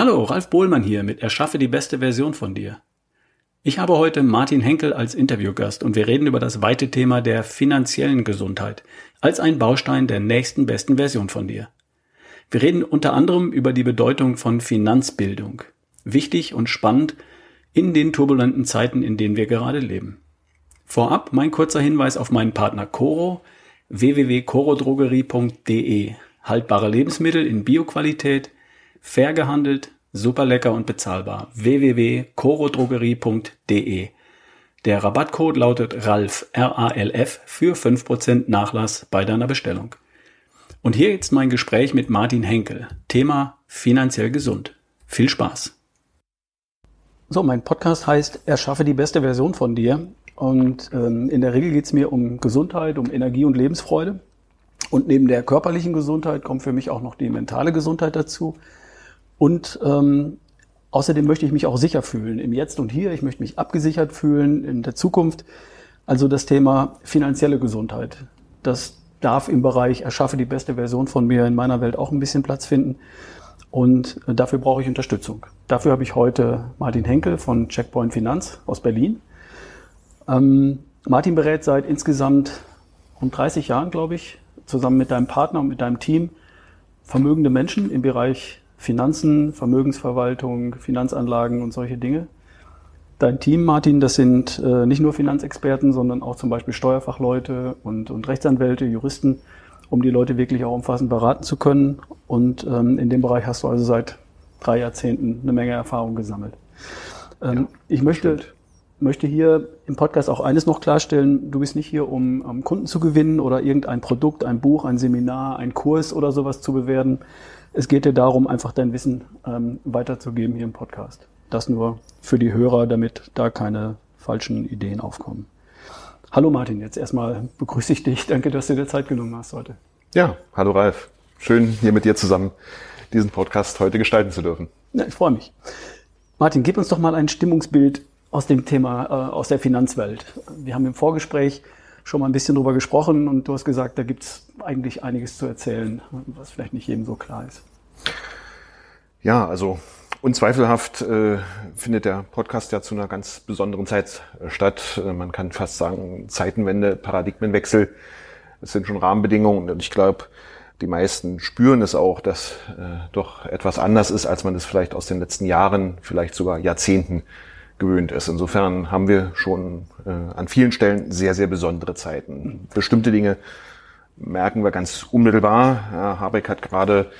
Hallo, Ralf Bohlmann hier mit Erschaffe die beste Version von dir. Ich habe heute Martin Henkel als Interviewgast und wir reden über das weite Thema der finanziellen Gesundheit als ein Baustein der nächsten besten Version von dir. Wir reden unter anderem über die Bedeutung von Finanzbildung. Wichtig und spannend in den turbulenten Zeiten, in denen wir gerade leben. Vorab mein kurzer Hinweis auf meinen Partner Coro www.corodrogerie.de. Haltbare Lebensmittel in Bioqualität, fair gehandelt, super lecker und bezahlbar. www.corodrogerie.de. Der Rabattcode lautet RALF, R-A-L-F, für 5% Nachlass bei deiner Bestellung. Und hier jetzt mein Gespräch mit Martin Henkel. Thema finanziell gesund. Viel Spaß. So, mein Podcast heißt Erschaffe die beste Version von dir. Und ähm, in der Regel geht es mir um Gesundheit, um Energie und Lebensfreude. Und neben der körperlichen Gesundheit kommt für mich auch noch die mentale Gesundheit dazu. Und ähm, außerdem möchte ich mich auch sicher fühlen im Jetzt und Hier. Ich möchte mich abgesichert fühlen in der Zukunft. Also das Thema finanzielle Gesundheit. Das darf im Bereich Erschaffe die beste Version von mir in meiner Welt auch ein bisschen Platz finden. Und äh, dafür brauche ich Unterstützung. Dafür habe ich heute Martin Henkel von Checkpoint Finanz aus Berlin ähm, Martin berät seit insgesamt rund 30 Jahren, glaube ich, zusammen mit deinem Partner und mit deinem Team vermögende Menschen im Bereich Finanzen, Vermögensverwaltung, Finanzanlagen und solche Dinge. Dein Team, Martin, das sind äh, nicht nur Finanzexperten, sondern auch zum Beispiel Steuerfachleute und, und Rechtsanwälte, Juristen, um die Leute wirklich auch umfassend beraten zu können. Und ähm, in dem Bereich hast du also seit drei Jahrzehnten eine Menge Erfahrung gesammelt. Ähm, ja, ich möchte, stimmt möchte hier im Podcast auch eines noch klarstellen. Du bist nicht hier, um, um Kunden zu gewinnen oder irgendein Produkt, ein Buch, ein Seminar, ein Kurs oder sowas zu bewerten. Es geht dir darum, einfach dein Wissen ähm, weiterzugeben hier im Podcast. Das nur für die Hörer, damit da keine falschen Ideen aufkommen. Hallo Martin, jetzt erstmal begrüße ich dich. Danke, dass du dir Zeit genommen hast heute. Ja, hallo Ralf. Schön, hier mit dir zusammen diesen Podcast heute gestalten zu dürfen. Ja, ich freue mich. Martin, gib uns doch mal ein Stimmungsbild aus dem Thema, äh, aus der Finanzwelt. Wir haben im Vorgespräch schon mal ein bisschen drüber gesprochen und du hast gesagt, da gibt es eigentlich einiges zu erzählen, was vielleicht nicht jedem so klar ist. Ja, also unzweifelhaft äh, findet der Podcast ja zu einer ganz besonderen Zeit äh, statt. Äh, man kann fast sagen, Zeitenwende, Paradigmenwechsel. Das sind schon Rahmenbedingungen und ich glaube, die meisten spüren es auch, dass äh, doch etwas anders ist, als man es vielleicht aus den letzten Jahren, vielleicht sogar Jahrzehnten gewöhnt ist. Insofern haben wir schon äh, an vielen Stellen sehr, sehr besondere Zeiten. Bestimmte Dinge merken wir ganz unmittelbar. Ja, Habeck hat gerade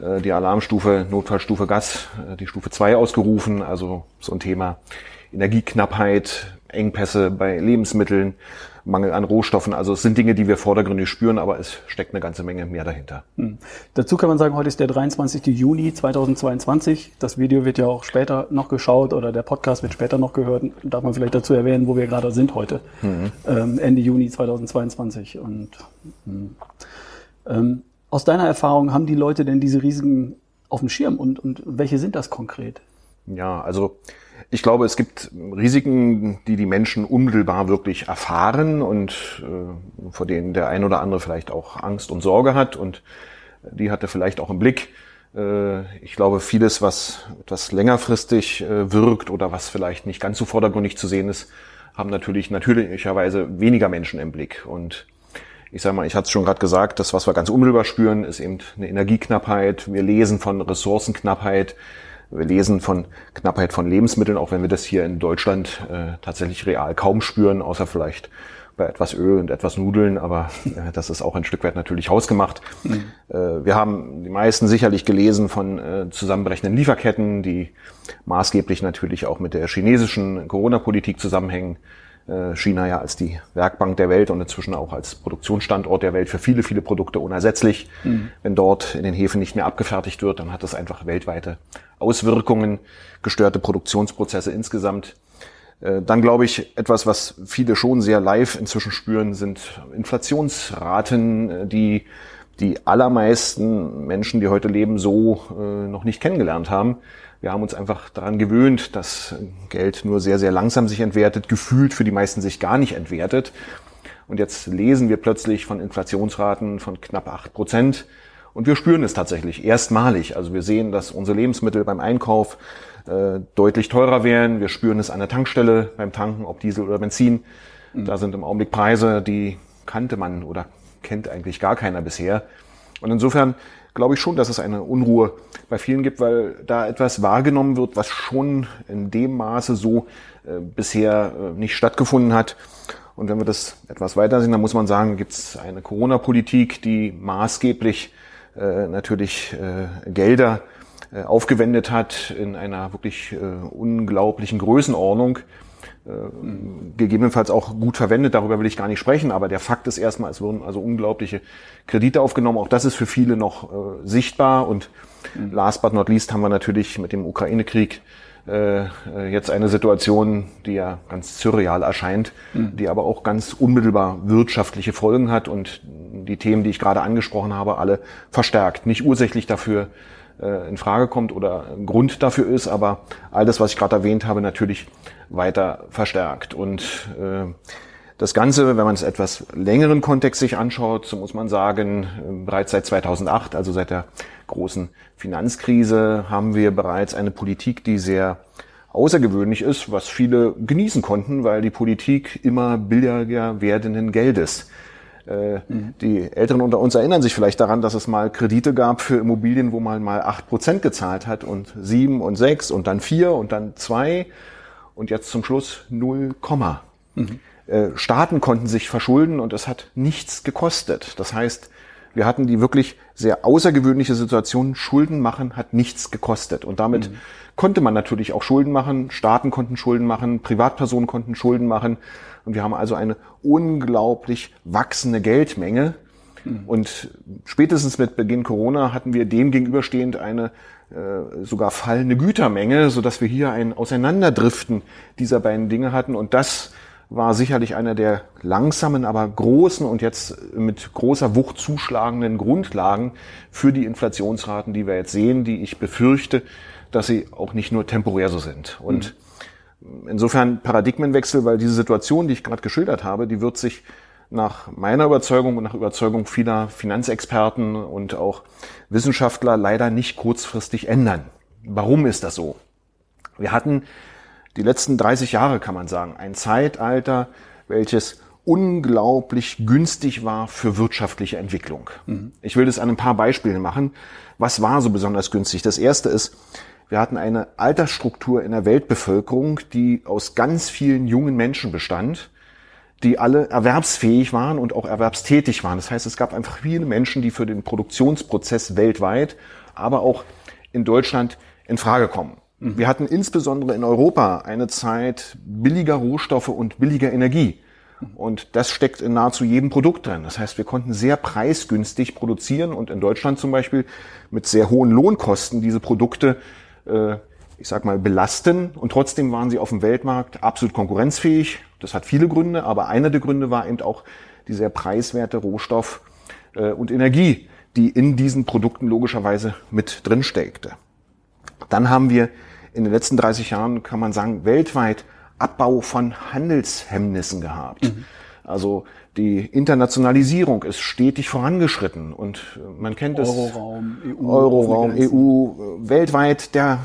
äh, die Alarmstufe, Notfallstufe Gas, äh, die Stufe 2 ausgerufen, also so ein Thema Energieknappheit, Engpässe bei Lebensmitteln, Mangel an Rohstoffen. Also es sind Dinge, die wir vordergründig spüren, aber es steckt eine ganze Menge mehr dahinter. Hm. Dazu kann man sagen, heute ist der 23. Juni 2022. Das Video wird ja auch später noch geschaut oder der Podcast wird später noch gehört. Darf man vielleicht dazu erwähnen, wo wir gerade sind heute. Mhm. Ähm, Ende Juni 2022. Und hm. ähm, aus deiner Erfahrung haben die Leute denn diese Risiken auf dem Schirm und, und welche sind das konkret? Ja, also ich glaube, es gibt Risiken, die die Menschen unmittelbar wirklich erfahren und äh, vor denen der ein oder andere vielleicht auch Angst und Sorge hat und die hat er vielleicht auch im Blick. Äh, ich glaube, vieles, was etwas längerfristig äh, wirkt oder was vielleicht nicht ganz so vordergründig zu sehen ist, haben natürlich natürlicherweise weniger Menschen im Blick. Und ich sage mal, ich hatte es schon gerade gesagt, das, was wir ganz unmittelbar spüren, ist eben eine Energieknappheit. Wir lesen von Ressourcenknappheit. Wir lesen von Knappheit von Lebensmitteln, auch wenn wir das hier in Deutschland äh, tatsächlich real kaum spüren, außer vielleicht bei etwas Öl und etwas Nudeln, aber äh, das ist auch ein Stück weit natürlich hausgemacht. Mhm. Äh, wir haben die meisten sicherlich gelesen von äh, zusammenbrechenden Lieferketten, die maßgeblich natürlich auch mit der chinesischen Corona-Politik zusammenhängen. Äh, China ja als die Werkbank der Welt und inzwischen auch als Produktionsstandort der Welt für viele, viele Produkte unersetzlich. Mhm. Wenn dort in den Häfen nicht mehr abgefertigt wird, dann hat das einfach weltweite Auswirkungen, gestörte Produktionsprozesse insgesamt. Äh, dann glaube ich, etwas, was viele schon sehr live inzwischen spüren, sind Inflationsraten, äh, die die allermeisten Menschen, die heute leben, so noch nicht kennengelernt haben. Wir haben uns einfach daran gewöhnt, dass Geld nur sehr, sehr langsam sich entwertet, gefühlt für die meisten sich gar nicht entwertet. Und jetzt lesen wir plötzlich von Inflationsraten von knapp acht Prozent. Und wir spüren es tatsächlich erstmalig. Also wir sehen, dass unsere Lebensmittel beim Einkauf äh, deutlich teurer werden. Wir spüren es an der Tankstelle beim Tanken, ob Diesel oder Benzin. Mhm. Da sind im Augenblick Preise, die kannte man oder kennt eigentlich gar keiner bisher. Und insofern glaube ich schon, dass es eine Unruhe bei vielen gibt, weil da etwas wahrgenommen wird, was schon in dem Maße so äh, bisher äh, nicht stattgefunden hat. Und wenn wir das etwas weiter sehen, dann muss man sagen, gibt es eine Corona-Politik, die maßgeblich äh, natürlich äh, Gelder äh, aufgewendet hat in einer wirklich äh, unglaublichen Größenordnung. Äh, gegebenenfalls auch gut verwendet, darüber will ich gar nicht sprechen, aber der Fakt ist erstmal, es wurden also unglaubliche Kredite aufgenommen. Auch das ist für viele noch äh, sichtbar und mhm. last but not least haben wir natürlich mit dem Ukraine-Krieg äh, jetzt eine Situation, die ja ganz surreal erscheint, mhm. die aber auch ganz unmittelbar wirtschaftliche Folgen hat und die Themen, die ich gerade angesprochen habe, alle verstärkt. Nicht ursächlich dafür äh, in Frage kommt oder Grund dafür ist, aber all das, was ich gerade erwähnt habe, natürlich weiter verstärkt. Und äh, das Ganze, wenn man es etwas längeren Kontext sich anschaut, so muss man sagen, äh, bereits seit 2008, also seit der großen Finanzkrise, haben wir bereits eine Politik, die sehr außergewöhnlich ist, was viele genießen konnten, weil die Politik immer billiger werdenden Geldes die Älteren unter uns erinnern sich vielleicht daran, dass es mal Kredite gab für Immobilien, wo man mal acht Prozent gezahlt hat und sieben und sechs und dann vier und dann zwei und jetzt zum Schluss null Komma. Mhm. Äh, Staaten konnten sich verschulden und es hat nichts gekostet. Das heißt, wir hatten die wirklich sehr außergewöhnliche Situation, Schulden machen hat nichts gekostet. Und damit mhm. Konnte man natürlich auch Schulden machen, Staaten konnten Schulden machen, Privatpersonen konnten Schulden machen. Und wir haben also eine unglaublich wachsende Geldmenge. Mhm. Und spätestens mit Beginn Corona hatten wir dem gegenüberstehend eine äh, sogar fallende Gütermenge, so dass wir hier ein Auseinanderdriften dieser beiden Dinge hatten. Und das war sicherlich einer der langsamen, aber großen und jetzt mit großer Wucht zuschlagenden Grundlagen für die Inflationsraten, die wir jetzt sehen, die ich befürchte, dass sie auch nicht nur temporär so sind. Und mhm insofern Paradigmenwechsel, weil diese Situation, die ich gerade geschildert habe, die wird sich nach meiner Überzeugung und nach Überzeugung vieler Finanzexperten und auch Wissenschaftler leider nicht kurzfristig ändern. Warum ist das so? Wir hatten die letzten 30 Jahre, kann man sagen, ein Zeitalter, welches unglaublich günstig war für wirtschaftliche Entwicklung. Mhm. Ich will das an ein paar Beispielen machen. Was war so besonders günstig? Das erste ist, wir hatten eine Altersstruktur in der Weltbevölkerung, die aus ganz vielen jungen Menschen bestand, die alle erwerbsfähig waren und auch erwerbstätig waren. Das heißt, es gab einfach viele Menschen, die für den Produktionsprozess weltweit, aber auch in Deutschland in Frage kommen. Mhm. Wir hatten insbesondere in Europa eine Zeit billiger Rohstoffe und billiger Energie. Und das steckt in nahezu jedem Produkt drin. Das heißt, wir konnten sehr preisgünstig produzieren und in Deutschland zum Beispiel mit sehr hohen Lohnkosten diese Produkte äh, ich sag mal, belasten und trotzdem waren sie auf dem Weltmarkt absolut konkurrenzfähig. Das hat viele Gründe, aber einer der Gründe war eben auch die sehr preiswerte Rohstoff äh, und Energie, die in diesen Produkten logischerweise mit drin steckte. Dann haben wir in den letzten 30 Jahren, kann man sagen, weltweit Abbau von Handelshemmnissen gehabt. Mhm. Also die Internationalisierung ist stetig vorangeschritten und man kennt es. Euroraum, EU. Euroraum, EU, weltweit, der,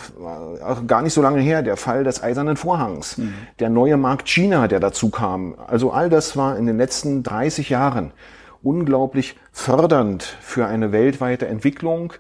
auch gar nicht so lange her, der Fall des Eisernen Vorhangs, mhm. der neue Markt China, der dazu kam. Also all das war in den letzten 30 Jahren unglaublich fördernd für eine weltweite Entwicklung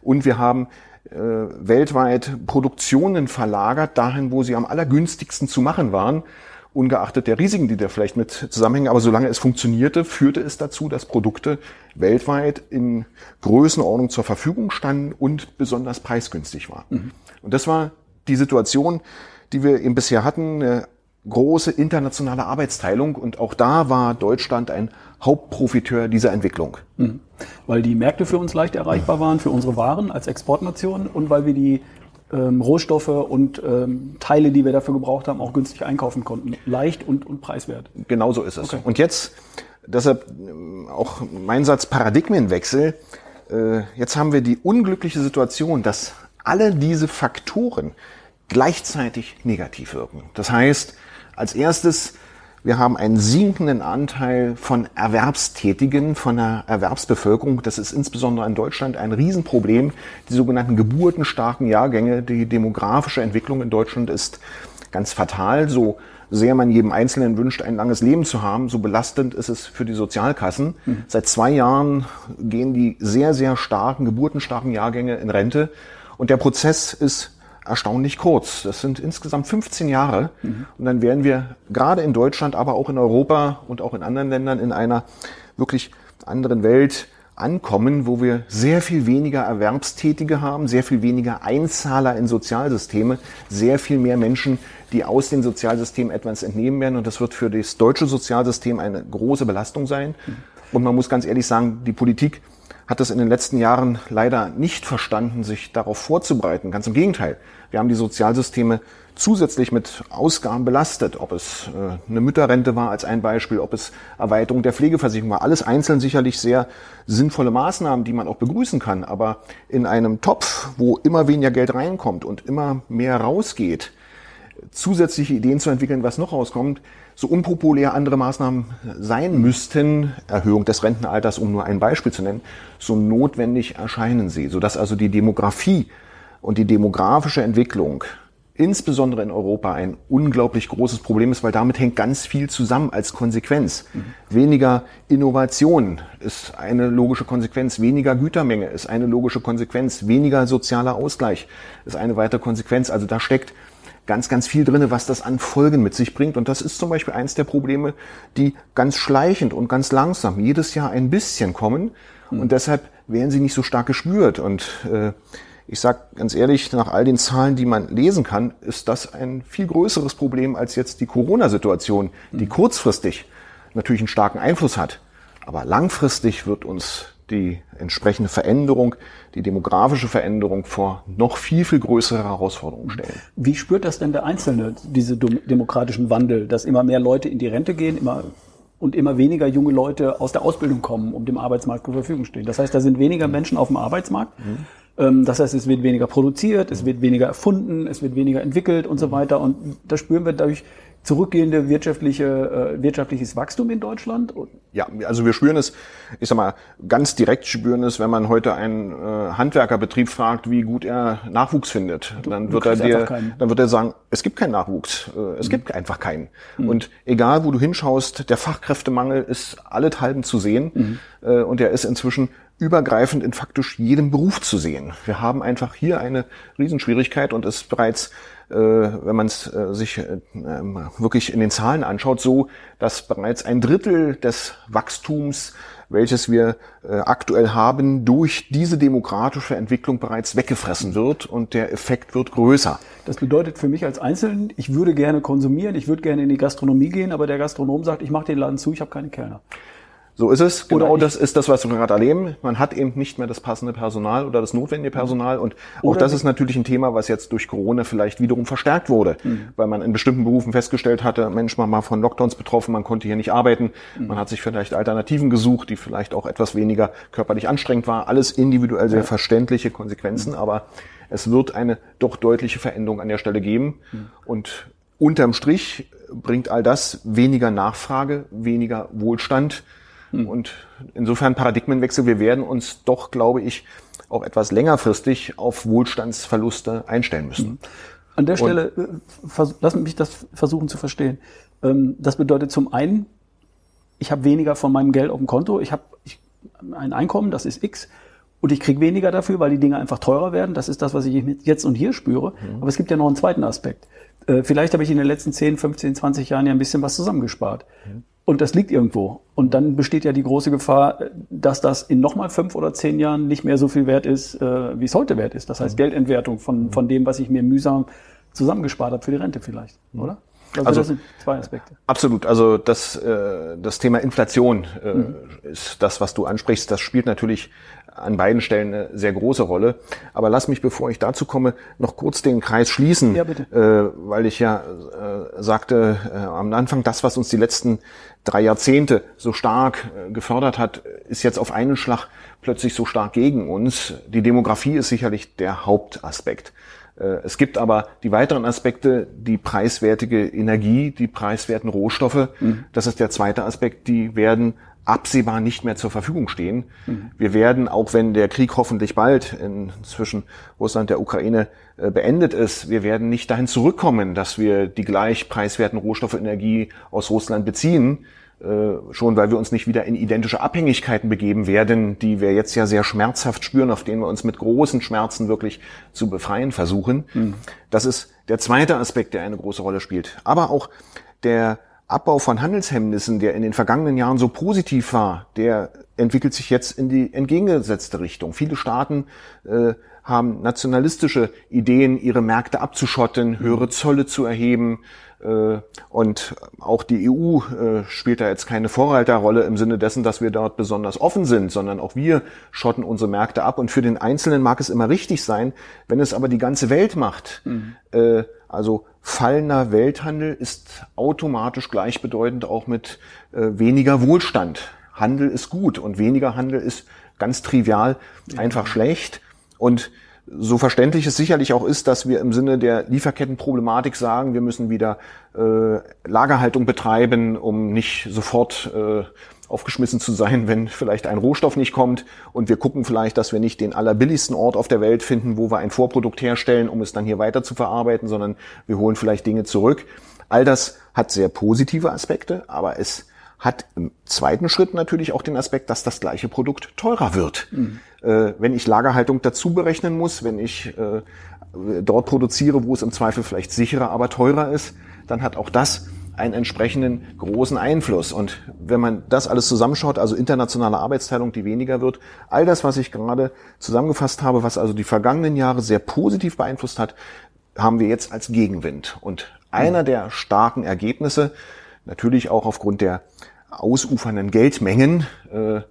und wir haben äh, weltweit Produktionen verlagert dahin, wo sie am allergünstigsten zu machen waren ungeachtet der Risiken, die da vielleicht mit zusammenhängen. Aber solange es funktionierte, führte es dazu, dass Produkte weltweit in Größenordnung zur Verfügung standen und besonders preisgünstig waren. Mhm. Und das war die Situation, die wir eben bisher hatten, eine große internationale Arbeitsteilung. Und auch da war Deutschland ein Hauptprofiteur dieser Entwicklung. Mhm. Weil die Märkte für uns leicht erreichbar waren, für unsere Waren als Exportnation und weil wir die ähm, Rohstoffe und ähm, Teile, die wir dafür gebraucht haben, auch günstig einkaufen konnten. Leicht und, und preiswert. Genau so ist es. Okay. Und jetzt, deshalb ähm, auch mein Satz Paradigmenwechsel. Äh, jetzt haben wir die unglückliche Situation, dass alle diese Faktoren gleichzeitig negativ wirken. Das heißt, als erstes Wir haben einen sinkenden Anteil von Erwerbstätigen, von der Erwerbsbevölkerung. Das ist insbesondere in Deutschland ein Riesenproblem. Die sogenannten geburtenstarken Jahrgänge, die demografische Entwicklung in Deutschland ist ganz fatal. So sehr man jedem Einzelnen wünscht, ein langes Leben zu haben, so belastend ist es für die Sozialkassen. Mhm. Seit zwei Jahren gehen die sehr, sehr starken, geburtenstarken Jahrgänge in Rente. Und der Prozess ist erstaunlich kurz. Das sind insgesamt 15 Jahre. Mhm. Und dann werden wir gerade in Deutschland, aber auch in Europa und auch in anderen Ländern in einer wirklich anderen Welt ankommen, wo wir sehr viel weniger Erwerbstätige haben, sehr viel weniger Einzahler in Sozialsysteme, sehr viel mehr Menschen, die aus den Sozialsystemen etwas entnehmen werden. Und das wird für das deutsche Sozialsystem eine große Belastung sein. Mhm. Und man muss ganz ehrlich sagen, die Politik hat es in den letzten Jahren leider nicht verstanden, sich darauf vorzubereiten. Ganz im Gegenteil. Wir haben die Sozialsysteme zusätzlich mit Ausgaben belastet, ob es äh, eine Mütterrente war als ein Beispiel, ob es Erweiterung der Pflegeversicherung war. Alles einzeln sicherlich sehr sinnvolle Maßnahmen, die man auch begrüßen kann. Aber in einem Topf, wo immer weniger Geld reinkommt und immer mehr rausgeht, zusätzliche Ideen zu entwickeln, was noch rauskommt, so unpopulär andere Maßnahmen sein müssten, Erhöhung des Rentenalters, um nur ein Beispiel zu nennen, so notwendig erscheinen sie, sodass also die Demografie und die demografische Entwicklung insbesondere in Europa ein unglaublich großes Problem ist, weil damit hängt ganz viel zusammen als Konsequenz. Mhm. Weniger Innovation ist eine logische Konsequenz, weniger Gütermenge ist eine logische Konsequenz, weniger sozialer Ausgleich ist eine weitere Konsequenz. Also da steckt ganz, ganz viel drinne, was das an Folgen mit sich bringt. Und das ist zum Beispiel eins der Probleme, die ganz schleichend und ganz langsam jedes Jahr ein bisschen kommen. Mhm. Und deshalb werden sie nicht so stark gespürt. Und äh, ich sage ganz ehrlich, nach all den Zahlen, die man lesen kann, ist das ein viel größeres Problem als jetzt die Corona-Situation, die mhm. kurzfristig natürlich einen starken Einfluss hat. Aber langfristig wird uns die entsprechende Veränderung, die demografische Veränderung vor noch viel, viel größere Herausforderungen stellen. Wie spürt das denn der Einzelne, diese demokratischen Wandel, dass immer mehr Leute in die Rente gehen, immer und immer weniger junge Leute aus der Ausbildung kommen, um dem Arbeitsmarkt zur Verfügung stehen. Das heißt, da sind weniger mhm. Menschen auf dem Arbeitsmarkt. Mhm. Ähm, das heißt, es wird weniger produziert, es wird weniger erfunden, es wird weniger entwickelt und so weiter. Und da spüren wir dadurch zurückgehende wirtschaftliche, äh, wirtschaftliches Wachstum in Deutschland? Ja, also wir spüren es, ich sag mal, ganz direkt spüren es, wenn man heute einen äh, Handwerkerbetrieb fragt, wie gut er Nachwuchs findet. Du, dann wird er dir, dann wird er sagen, es gibt keinen Nachwuchs, äh, es mhm. gibt einfach keinen. Mhm. Und egal, wo du hinschaust, der Fachkräftemangel ist allenthalben zu sehen mhm. äh, und er ist inzwischen übergreifend in faktisch jedem Beruf zu sehen. Wir haben einfach hier eine Riesenschwierigkeit und ist bereits, wenn man es äh, sich äh, wirklich in den Zahlen anschaut, so, dass bereits ein Drittel des Wachstums, welches wir äh, aktuell haben, durch diese demokratische Entwicklung bereits weggefressen wird und der Effekt wird größer. Das bedeutet für mich als Einzelnen, ich würde gerne konsumieren, ich würde gerne in die Gastronomie gehen, aber der Gastronom sagt, ich mache den Laden zu, ich habe keine Kellner. So ist es. Genau das ist das, was wir gerade erleben. Man hat eben nicht mehr das passende Personal oder das notwendige Personal. Und auch das ist natürlich ein Thema, was jetzt durch Corona vielleicht wiederum verstärkt wurde, mhm. weil man in bestimmten Berufen festgestellt hatte, Mensch, man war von Lockdowns betroffen, man konnte hier nicht arbeiten. Mhm. Man hat sich vielleicht Alternativen gesucht, die vielleicht auch etwas weniger körperlich anstrengend war. Alles individuell sehr ja. verständliche Konsequenzen, mhm. aber es wird eine doch deutliche Veränderung an der Stelle geben. Mhm. Und unterm Strich bringt all das weniger Nachfrage, weniger Wohlstand, hm. Und insofern Paradigmenwechsel. Wir werden uns doch, glaube ich, auch etwas längerfristig auf Wohlstandsverluste einstellen müssen. Hm. An der Stelle, äh, lass mich das versuchen zu verstehen. Ähm, das bedeutet zum einen, ich habe weniger von meinem Geld auf dem Konto, ich habe ein Einkommen, das ist X, und ich kriege weniger dafür, weil die Dinge einfach teurer werden. Das ist das, was ich jetzt und hier spüre. Mhm. Aber es gibt ja noch einen zweiten Aspekt. Äh, vielleicht habe ich in den letzten 10, 15, 20 Jahren ja ein bisschen was zusammengespart. Mhm. Und das liegt irgendwo. Und dann besteht ja die große Gefahr, dass das in nochmal fünf oder zehn Jahren nicht mehr so viel wert ist, äh, wie es heute wert ist. Das heißt mhm. Geldentwertung von, von dem, was ich mir mühsam zusammengespart habe für die Rente vielleicht, mhm. oder? Also, also, das sind zwei Aspekte. Absolut. Also das, äh, das Thema Inflation äh, mhm. ist das, was du ansprichst. Das spielt natürlich an beiden Stellen eine sehr große Rolle. Aber lass mich, bevor ich dazu komme, noch kurz den Kreis schließen, ja, bitte. Äh, weil ich ja äh, sagte äh, am Anfang, das, was uns die letzten drei Jahrzehnte so stark äh, gefördert hat, ist jetzt auf einen Schlag plötzlich so stark gegen uns. Die Demografie ist sicherlich der Hauptaspekt. Äh, es gibt aber die weiteren Aspekte, die preiswertige Energie, die preiswerten Rohstoffe. Mhm. Das ist der zweite Aspekt, die werden absehbar nicht mehr zur Verfügung stehen. Mhm. Wir werden, auch wenn der Krieg hoffentlich bald in, zwischen Russland und der Ukraine äh, beendet ist, wir werden nicht dahin zurückkommen, dass wir die gleich preiswerten Rohstoffe Energie aus Russland beziehen. Äh, schon weil wir uns nicht wieder in identische Abhängigkeiten begeben werden, die wir jetzt ja sehr schmerzhaft spüren, auf denen wir uns mit großen Schmerzen wirklich zu befreien versuchen. Mhm. Das ist der zweite Aspekt, der eine große Rolle spielt. Aber auch der Abbau von Handelshemmnissen, der in den vergangenen Jahren so positiv war, der entwickelt sich jetzt in die entgegengesetzte Richtung. Viele Staaten äh, haben nationalistische Ideen, ihre Märkte abzuschotten, höhere Zölle zu erheben, äh, und auch die EU äh, spielt da jetzt keine Vorreiterrolle im Sinne dessen, dass wir dort besonders offen sind, sondern auch wir schotten unsere Märkte ab. Und für den Einzelnen mag es immer richtig sein, wenn es aber die ganze Welt macht. Mhm. Äh, also fallender Welthandel ist automatisch gleichbedeutend auch mit weniger Wohlstand. Handel ist gut und weniger Handel ist ganz trivial einfach schlecht. Und so verständlich es sicherlich auch ist, dass wir im Sinne der Lieferkettenproblematik sagen, wir müssen wieder äh, Lagerhaltung betreiben, um nicht sofort äh, aufgeschmissen zu sein, wenn vielleicht ein Rohstoff nicht kommt. Und wir gucken vielleicht, dass wir nicht den allerbilligsten Ort auf der Welt finden, wo wir ein Vorprodukt herstellen, um es dann hier weiter zu verarbeiten, sondern wir holen vielleicht Dinge zurück. All das hat sehr positive Aspekte, aber es hat im zweiten Schritt natürlich auch den Aspekt, dass das gleiche Produkt teurer wird. Mhm. Äh, wenn ich Lagerhaltung dazu berechnen muss, wenn ich äh, dort produziere, wo es im Zweifel vielleicht sicherer, aber teurer ist, dann hat auch das einen entsprechenden großen Einfluss. Und wenn man das alles zusammenschaut, also internationale Arbeitsteilung, die weniger wird, all das, was ich gerade zusammengefasst habe, was also die vergangenen Jahre sehr positiv beeinflusst hat, haben wir jetzt als Gegenwind. Und einer der starken Ergebnisse, natürlich auch aufgrund der ausufernden Geldmengen. Äh,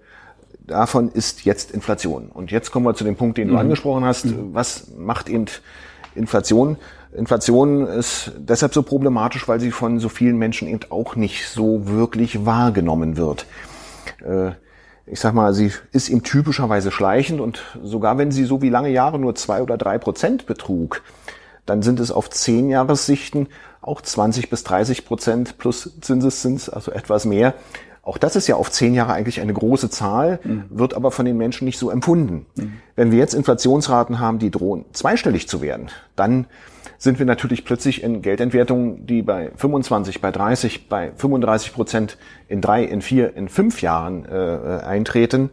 davon ist jetzt Inflation. Und jetzt kommen wir zu dem Punkt, den du mhm. angesprochen hast. Mhm. Was macht eben Inflation? Inflation ist deshalb so problematisch, weil sie von so vielen Menschen eben auch nicht so wirklich wahrgenommen wird. Äh, ich sag mal, sie ist eben typischerweise schleichend und sogar wenn sie so wie lange Jahre nur zwei oder drei Prozent betrug, dann sind es auf zehn Jahressichten auch 20 bis 30 Prozent plus Zinseszins, also etwas mehr. Auch das ist ja auf zehn Jahre eigentlich eine große Zahl, mhm. wird aber von den Menschen nicht so empfunden. Mhm. Wenn wir jetzt Inflationsraten haben, die drohen zweistellig zu werden, dann sind wir natürlich plötzlich in Geldentwertungen, die bei 25, bei 30, bei 35 Prozent in drei, in vier, in fünf Jahren äh, eintreten.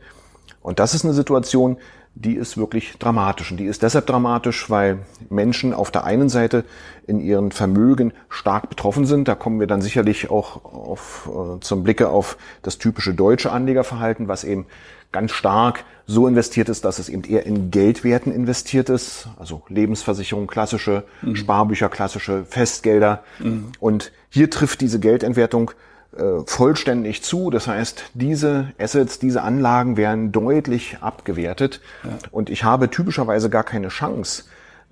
Und das ist eine Situation, die ist wirklich dramatisch. Und die ist deshalb dramatisch, weil Menschen auf der einen Seite in ihren Vermögen stark betroffen sind. Da kommen wir dann sicherlich auch auf, äh, zum Blicke auf das typische deutsche Anlegerverhalten, was eben ganz stark so investiert ist, dass es eben eher in Geldwerten investiert ist, also Lebensversicherung, klassische, mhm. Sparbücher, klassische Festgelder. Mhm. Und hier trifft diese Geldentwertung äh, vollständig zu. Das heißt, diese Assets, diese Anlagen werden deutlich abgewertet ja. und ich habe typischerweise gar keine Chance,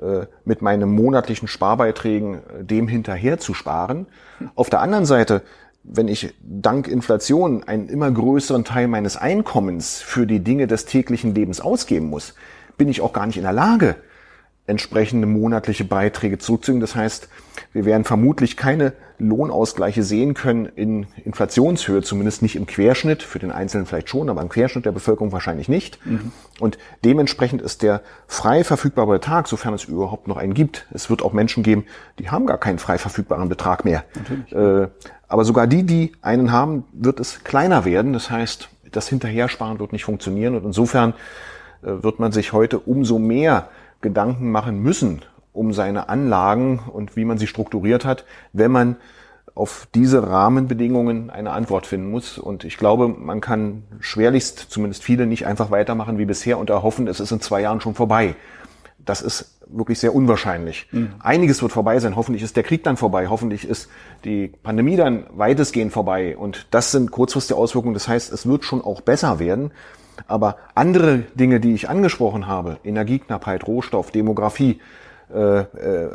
äh, mit meinen monatlichen Sparbeiträgen äh, dem hinterher zu sparen. Auf der anderen Seite, wenn ich dank Inflation einen immer größeren Teil meines Einkommens für die Dinge des täglichen Lebens ausgeben muss, bin ich auch gar nicht in der Lage, entsprechende monatliche Beiträge zurückzugeben. Das heißt, wir werden vermutlich keine Lohnausgleiche sehen können in Inflationshöhe, zumindest nicht im Querschnitt, für den Einzelnen vielleicht schon, aber im Querschnitt der Bevölkerung wahrscheinlich nicht. Mhm. Und dementsprechend ist der frei verfügbare Betrag, sofern es überhaupt noch einen gibt, es wird auch Menschen geben, die haben gar keinen frei verfügbaren Betrag mehr. Äh, aber sogar die, die einen haben, wird es kleiner werden. Das heißt, das Hinterhersparen wird nicht funktionieren und insofern äh, wird man sich heute umso mehr Gedanken machen müssen um seine Anlagen und wie man sie strukturiert hat, wenn man auf diese Rahmenbedingungen eine Antwort finden muss. Und ich glaube, man kann schwerlichst, zumindest viele, nicht einfach weitermachen wie bisher und erhoffen, es ist in zwei Jahren schon vorbei. Das ist wirklich sehr unwahrscheinlich. Mhm. Einiges wird vorbei sein. Hoffentlich ist der Krieg dann vorbei. Hoffentlich ist die Pandemie dann weitestgehend vorbei. Und das sind kurzfristige Auswirkungen. Das heißt, es wird schon auch besser werden. Aber andere Dinge, die ich angesprochen habe, Energieknappheit, Rohstoff, Demografie, äh, äh,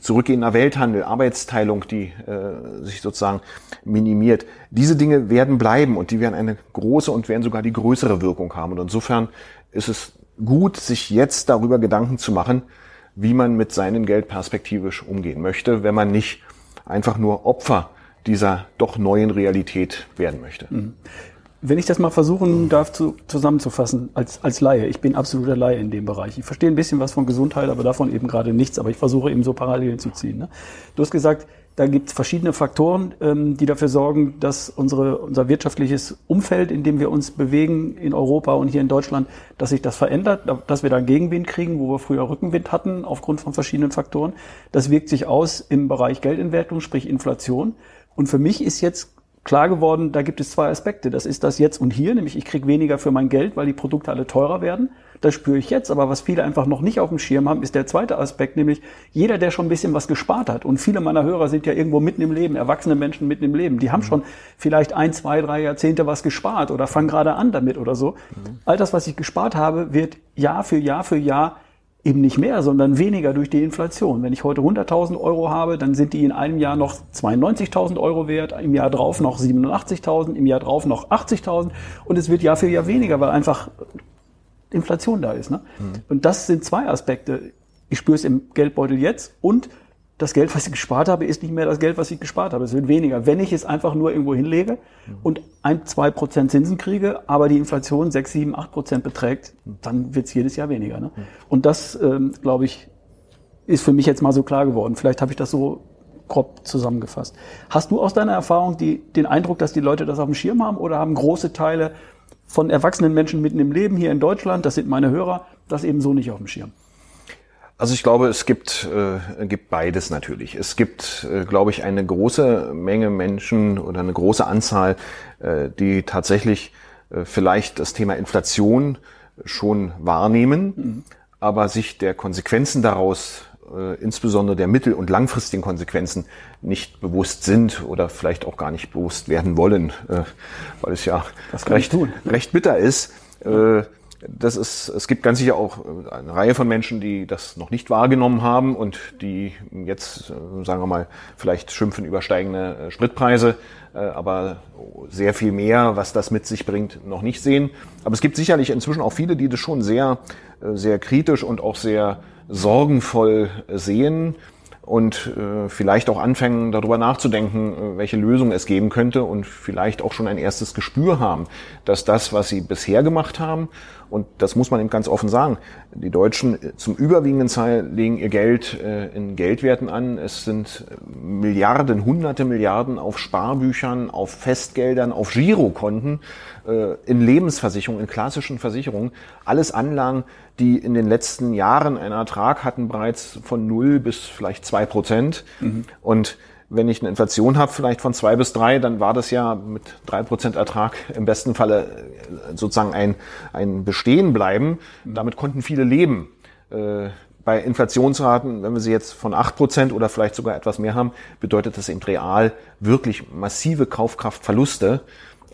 zurückgehender Welthandel, Arbeitsteilung, die äh, sich sozusagen minimiert. Diese Dinge werden bleiben und die werden eine große und werden sogar die größere Wirkung haben. Und insofern ist es gut, sich jetzt darüber Gedanken zu machen, wie man mit seinem Geld perspektivisch umgehen möchte, wenn man nicht einfach nur Opfer dieser doch neuen Realität werden möchte. Mhm. Wenn ich das mal versuchen darf zu, zusammenzufassen als, als Laie, ich bin absoluter Laie in dem Bereich. Ich verstehe ein bisschen was von Gesundheit, aber davon eben gerade nichts, aber ich versuche eben so Parallelen zu ziehen. Ne? Du hast gesagt, da gibt es verschiedene Faktoren, ähm, die dafür sorgen, dass unsere, unser wirtschaftliches Umfeld, in dem wir uns bewegen in Europa und hier in Deutschland, dass sich das verändert, dass wir da Gegenwind kriegen, wo wir früher Rückenwind hatten aufgrund von verschiedenen Faktoren. Das wirkt sich aus im Bereich Geldentwertung, sprich Inflation. Und für mich ist jetzt klar geworden, da gibt es zwei Aspekte. Das ist das Jetzt und Hier, nämlich ich kriege weniger für mein Geld, weil die Produkte alle teurer werden. Das spüre ich jetzt, aber was viele einfach noch nicht auf dem Schirm haben, ist der zweite Aspekt, nämlich jeder, der schon ein bisschen was gespart hat. Und viele meiner Hörer sind ja irgendwo mitten im Leben, erwachsene Menschen mitten im Leben. Die haben mhm. schon vielleicht ein, zwei, drei Jahrzehnte was gespart oder fangen gerade an damit oder so. Mhm. All das, was ich gespart habe, wird Jahr für Jahr für Jahr eben nicht mehr, sondern weniger durch die Inflation. Wenn ich heute 100.000 Euro habe, dann sind die in einem Jahr noch 92.000 Euro wert, im Jahr drauf noch 87.000, im Jahr drauf noch 80.000 und es wird Jahr für Jahr weniger, weil einfach Inflation da ist. Ne? Mhm. Und das sind zwei Aspekte. Ich spüre es im Geldbeutel jetzt und das Geld, was ich gespart habe, ist nicht mehr das Geld, was ich gespart habe. Es wird weniger. Wenn ich es einfach nur irgendwo hinlege und ein, zwei Prozent Zinsen kriege, aber die Inflation sechs, sieben, acht Prozent beträgt, dann wird es jedes Jahr weniger. Ne? Und das, ähm, glaube ich, ist für mich jetzt mal so klar geworden. Vielleicht habe ich das so grob zusammengefasst. Hast du aus deiner Erfahrung die, den Eindruck, dass die Leute das auf dem Schirm haben oder haben große Teile von erwachsenen Menschen mitten im Leben hier in Deutschland, das sind meine Hörer, das eben so nicht auf dem Schirm? Also ich glaube, es gibt, äh, gibt beides natürlich. Es gibt, äh, glaube ich, eine große Menge Menschen oder eine große Anzahl, äh, die tatsächlich äh, vielleicht das Thema Inflation schon wahrnehmen, mhm. aber sich der Konsequenzen daraus, äh, insbesondere der mittel- und langfristigen Konsequenzen, nicht bewusst sind oder vielleicht auch gar nicht bewusst werden wollen, äh, weil es ja recht, recht bitter ist. Äh, das ist, es gibt ganz sicher auch äh, eine Reihe von Menschen, die das noch nicht wahrgenommen haben und die jetzt, äh, sagen wir mal, vielleicht schimpfen über steigende äh, Spritpreise, aber sehr viel mehr, was das mit sich bringt, noch nicht sehen. Aber es gibt sicherlich inzwischen auch viele, die das schon sehr, sehr kritisch und auch sehr sorgenvoll sehen und vielleicht auch anfangen, darüber nachzudenken, welche Lösungen es geben könnte und vielleicht auch schon ein erstes Gespür haben, dass das, was sie bisher gemacht haben, und das muss man eben ganz offen sagen, die Deutschen zum überwiegenden Teil legen ihr Geld äh, in Geldwerten an. Es sind Milliarden, hunderte Milliarden auf Sparbüchern, auf Festgeldern, auf Girokonten, äh, in Lebensversicherungen, in klassischen Versicherungen. Alles Anlagen, die in den letzten Jahren einen Ertrag hatten bereits von null bis vielleicht zwei Prozent. Mhm. Und wenn ich eine Inflation habe, vielleicht von zwei bis drei, dann war das ja mit drei Prozent Ertrag im besten Falle äh, sozusagen ein, ein Bestehen bleiben. Damit konnten viele leben. Äh, bei Inflationsraten, wenn wir sie jetzt von acht Prozent oder vielleicht sogar etwas mehr haben, bedeutet das eben real wirklich massive Kaufkraftverluste.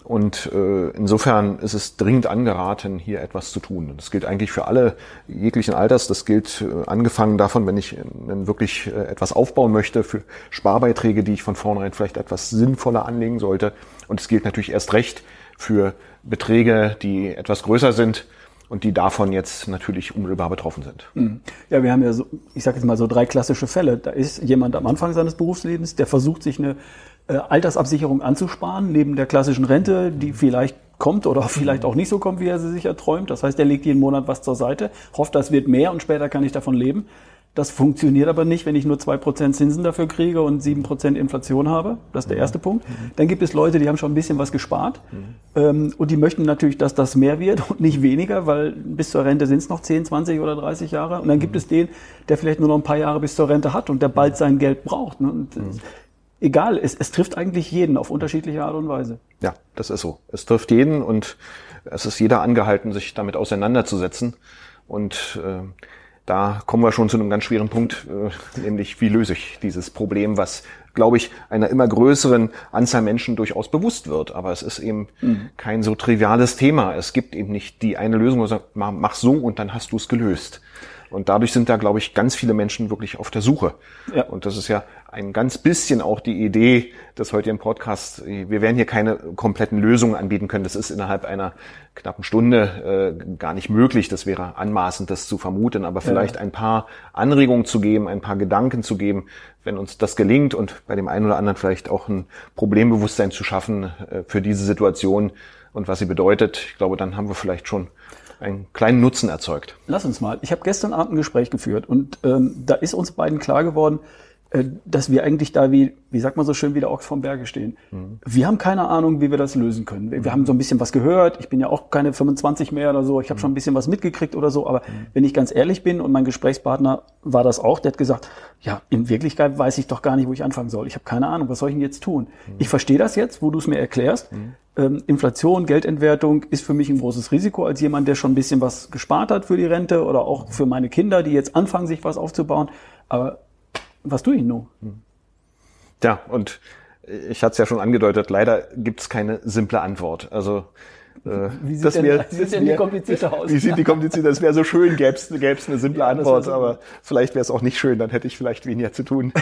Und äh, insofern ist es dringend angeraten, hier etwas zu tun. Das gilt eigentlich für alle jeglichen Alters. Das gilt äh, angefangen davon, wenn ich wirklich äh, etwas aufbauen möchte, für Sparbeiträge, die ich von vornherein vielleicht etwas sinnvoller anlegen sollte. Und es gilt natürlich erst recht für Beträge, die etwas größer sind und die davon jetzt natürlich unmittelbar betroffen sind. Mhm. Ja, wir haben ja so, ich sage jetzt mal so drei klassische Fälle. Da ist jemand am Anfang seines Berufslebens, der versucht sich eine Altersabsicherung anzusparen, neben der klassischen Rente, die vielleicht kommt oder vielleicht auch nicht so kommt, wie er sie sich erträumt. Das heißt, er legt jeden Monat was zur Seite, hofft, das wird mehr und später kann ich davon leben. Das funktioniert aber nicht, wenn ich nur zwei Prozent Zinsen dafür kriege und sieben Prozent Inflation habe. Das ist der erste Punkt. Dann gibt es Leute, die haben schon ein bisschen was gespart ähm, und die möchten natürlich, dass das mehr wird und nicht weniger, weil bis zur Rente sind es noch 10, 20 oder 30 Jahre. Und dann gibt es den, der vielleicht nur noch ein paar Jahre bis zur Rente hat und der bald sein Geld braucht. Ne? Egal, es, es trifft eigentlich jeden auf unterschiedliche Art und Weise. Ja, das ist so. Es trifft jeden und es ist jeder angehalten, sich damit auseinanderzusetzen. Und äh, da kommen wir schon zu einem ganz schweren Punkt, äh, nämlich wie löse ich dieses Problem, was, glaube ich, einer immer größeren Anzahl Menschen durchaus bewusst wird. Aber es ist eben mhm. kein so triviales Thema. Es gibt eben nicht die eine Lösung, wo man sagt, mach so und dann hast du es gelöst Und dadurch sind da, glaube ich, ganz viele Menschen wirklich auf der Suche. Ja. Und das ist ja ein ganz bisschen auch die Idee des heutigen Podcasts. Wir werden hier keine kompletten Lösungen anbieten können. Das ist innerhalb einer knappen Stunde äh, gar nicht möglich. Das wäre anmaßend, das zu vermuten. Aber vielleicht ja. ein paar Anregungen zu geben, ein paar Gedanken zu geben, wenn uns das gelingt und bei dem einen oder anderen vielleicht auch ein Problembewusstsein zu schaffen äh, für diese Situation und was sie bedeutet. Ich glaube, dann haben wir vielleicht schon einen kleinen Nutzen erzeugt. Lass uns mal. Ich habe gestern Abend ein Gespräch geführt und ähm, da ist uns beiden klar geworden, dass wir eigentlich da wie, wie sagt man so schön, wie der Ochs vom Berge stehen. Mhm. Wir haben keine Ahnung, wie wir das lösen können. Wir, wir, haben so ein bisschen was gehört. Ich bin ja auch keine 25 mehr oder so. Ich habe mhm. schon ein bisschen was mitgekriegt oder so. Aber mhm. wenn ich ganz ehrlich bin und mein Gesprächspartner war das auch, der hat gesagt, ja, in Wirklichkeit weiß ich doch gar nicht, wo ich anfangen soll. Ich habe keine Ahnung, was soll ich denn jetzt tun? Mhm. Ich verstehe das jetzt, wo du es mir erklärst. Mhm. Ähm, Inflation, Geldentwertung ist für mich ein großes Risiko als jemand, der schon ein bisschen was gespart hat für die Rente oder auch für meine Kinder, die jetzt anfangen, sich was aufzubauen. Aber was tue ich nun? Ja, und ich hatte es ja schon angedeutet, leider gibt es keine simple Antwort. Also äh, wie sieht, das denn, wär, wie sieht denn die komplizierte aus? Wie sieht die komplizierte? Das wäre so schön, gäbe es eine simple ja, Antwort, so aber vielleicht wäre es auch nicht schön, dann hätte ich vielleicht weniger zu tun.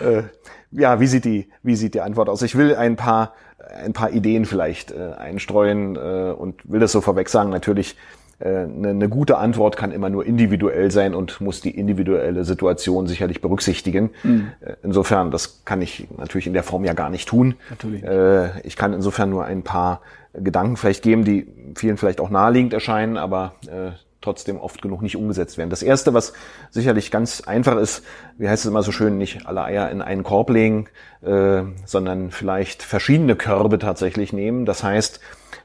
äh, ja, wie sieht die, wie sieht die Antwort aus? Ich will ein paar, ein paar Ideen vielleicht äh, einstreuen äh, und will das so vorweg sagen. Natürlich eine, eine gute Antwort kann immer nur individuell sein und muss die individuelle Situation sicherlich berücksichtigen. Mhm. Insofern, das kann ich natürlich in der Form ja gar nicht tun. Natürlich. Äh, ich kann insofern nur ein paar Gedanken vielleicht geben, die vielen vielleicht auch naheliegend erscheinen, aber äh, trotzdem oft genug nicht umgesetzt werden. Das erste, was sicherlich ganz einfach ist, wie heißt es immer so schön, nicht alle Eier in einen Korb legen, äh, sondern vielleicht verschiedene Körbe tatsächlich nehmen. Das heißt,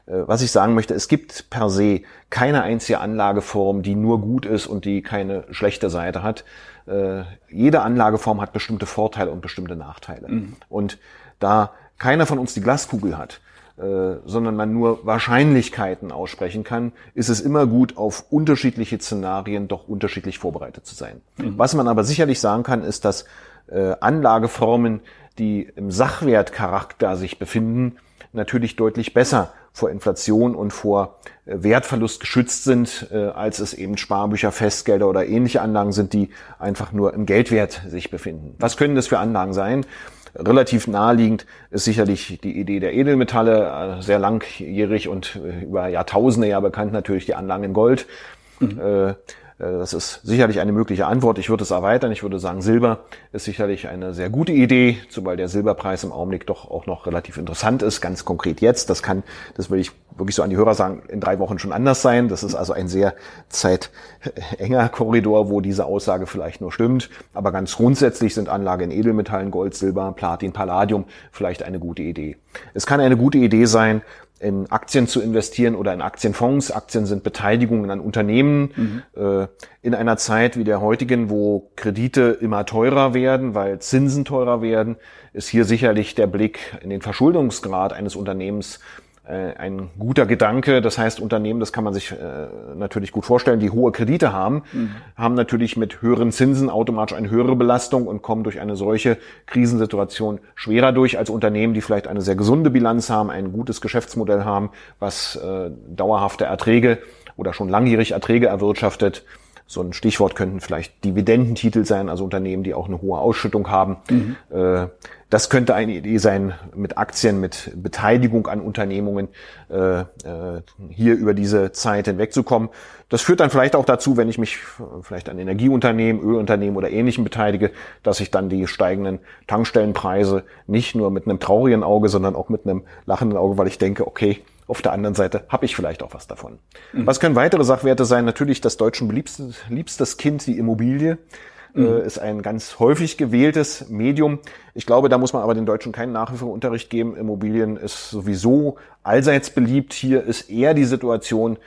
äh, was ich sagen möchte, es gibt per se keine einzige Anlageform, die nur gut ist und die keine schlechte Seite hat. Äh, jede Anlageform hat bestimmte Vorteile und bestimmte Nachteile. Mhm. Und da keiner von uns die Glaskugel hat, äh, sondern man nur Wahrscheinlichkeiten aussprechen kann, ist es immer gut, auf unterschiedliche Szenarien doch unterschiedlich vorbereitet zu sein. Mhm. Was man aber sicherlich sagen kann, ist, dass Anlageformen, die im Sachwertcharakter sich befinden, natürlich deutlich besser vor Inflation und vor äh, Wertverlust geschützt sind, äh, als es eben Sparbücher, Festgelder oder ähnliche Anlagen sind, die einfach nur im Geldwert sich befinden. Was können das für Anlagen sein? Relativ naheliegend ist sicherlich die Idee der Edelmetalle, äh, sehr langjährig und über Jahrtausende ja bekannt natürlich die Anlagen in Gold. Mhm. Äh, das ist sicherlich eine mögliche Antwort. Ich würde es erweitern. Ich würde sagen, Silber ist sicherlich eine sehr gute Idee, zumal der Silberpreis im Augenblick doch auch noch relativ interessant ist, ganz konkret jetzt. Das kann, das will ich wirklich so an die Hörer sagen, in drei Wochen schon anders sein. Das ist also ein sehr zeitenger Korridor, wo diese Aussage vielleicht nur stimmt. Aber ganz grundsätzlich sind Anlagen in Edelmetallen, Gold, Silber, Platin, Palladium vielleicht eine gute Idee. Es kann eine gute Idee sein, in Aktien zu investieren oder in Aktienfonds. Aktien sind Beteiligungen an Unternehmen. Mhm. Äh, in einer Zeit wie der heutigen, wo Kredite immer teurer werden, weil Zinsen teurer werden, ist hier sicherlich der Blick in den Verschuldungsgrad eines Unternehmens ein guter Gedanke. Das heißt, Unternehmen, das kann man sich äh, natürlich gut vorstellen, die hohe Kredite haben, mhm. haben natürlich mit höheren Zinsen automatisch eine höhere Belastung und kommen durch eine solche Krisensituation schwerer durch als Unternehmen, die vielleicht eine sehr gesunde Bilanz haben, ein gutes Geschäftsmodell haben, was äh, dauerhafte Erträge oder schon langjährig Erträge erwirtschaftet. So ein Stichwort könnten vielleicht Dividendentitel sein, also Unternehmen, die auch eine hohe Ausschüttung haben. Mhm. Äh, das könnte eine Idee sein, mit Aktien, mit Beteiligung an Unternehmungen äh, äh, hier über diese Zeit hinwegzukommen. Das führt dann vielleicht auch dazu, wenn ich mich vielleicht an Energieunternehmen, Ölunternehmen oder Ähnlichem beteilige, dass ich dann die steigenden Tankstellenpreise nicht nur mit einem traurigen Auge, sondern auch mit einem lachenden Auge, weil ich denke, okay, auf der anderen Seite habe ich vielleicht auch was davon. Mhm. Was können weitere Sachwerte sein? Natürlich das deutschen liebstes, liebstes Kind, die Immobilie. Mhm. Äh, ist ein ganz häufig gewähltes Medium. Ich glaube, da muss man aber den Deutschen keinen Nachhilfeunterricht geben. Immobilien ist sowieso allseits beliebt. Hier ist eher die Situation,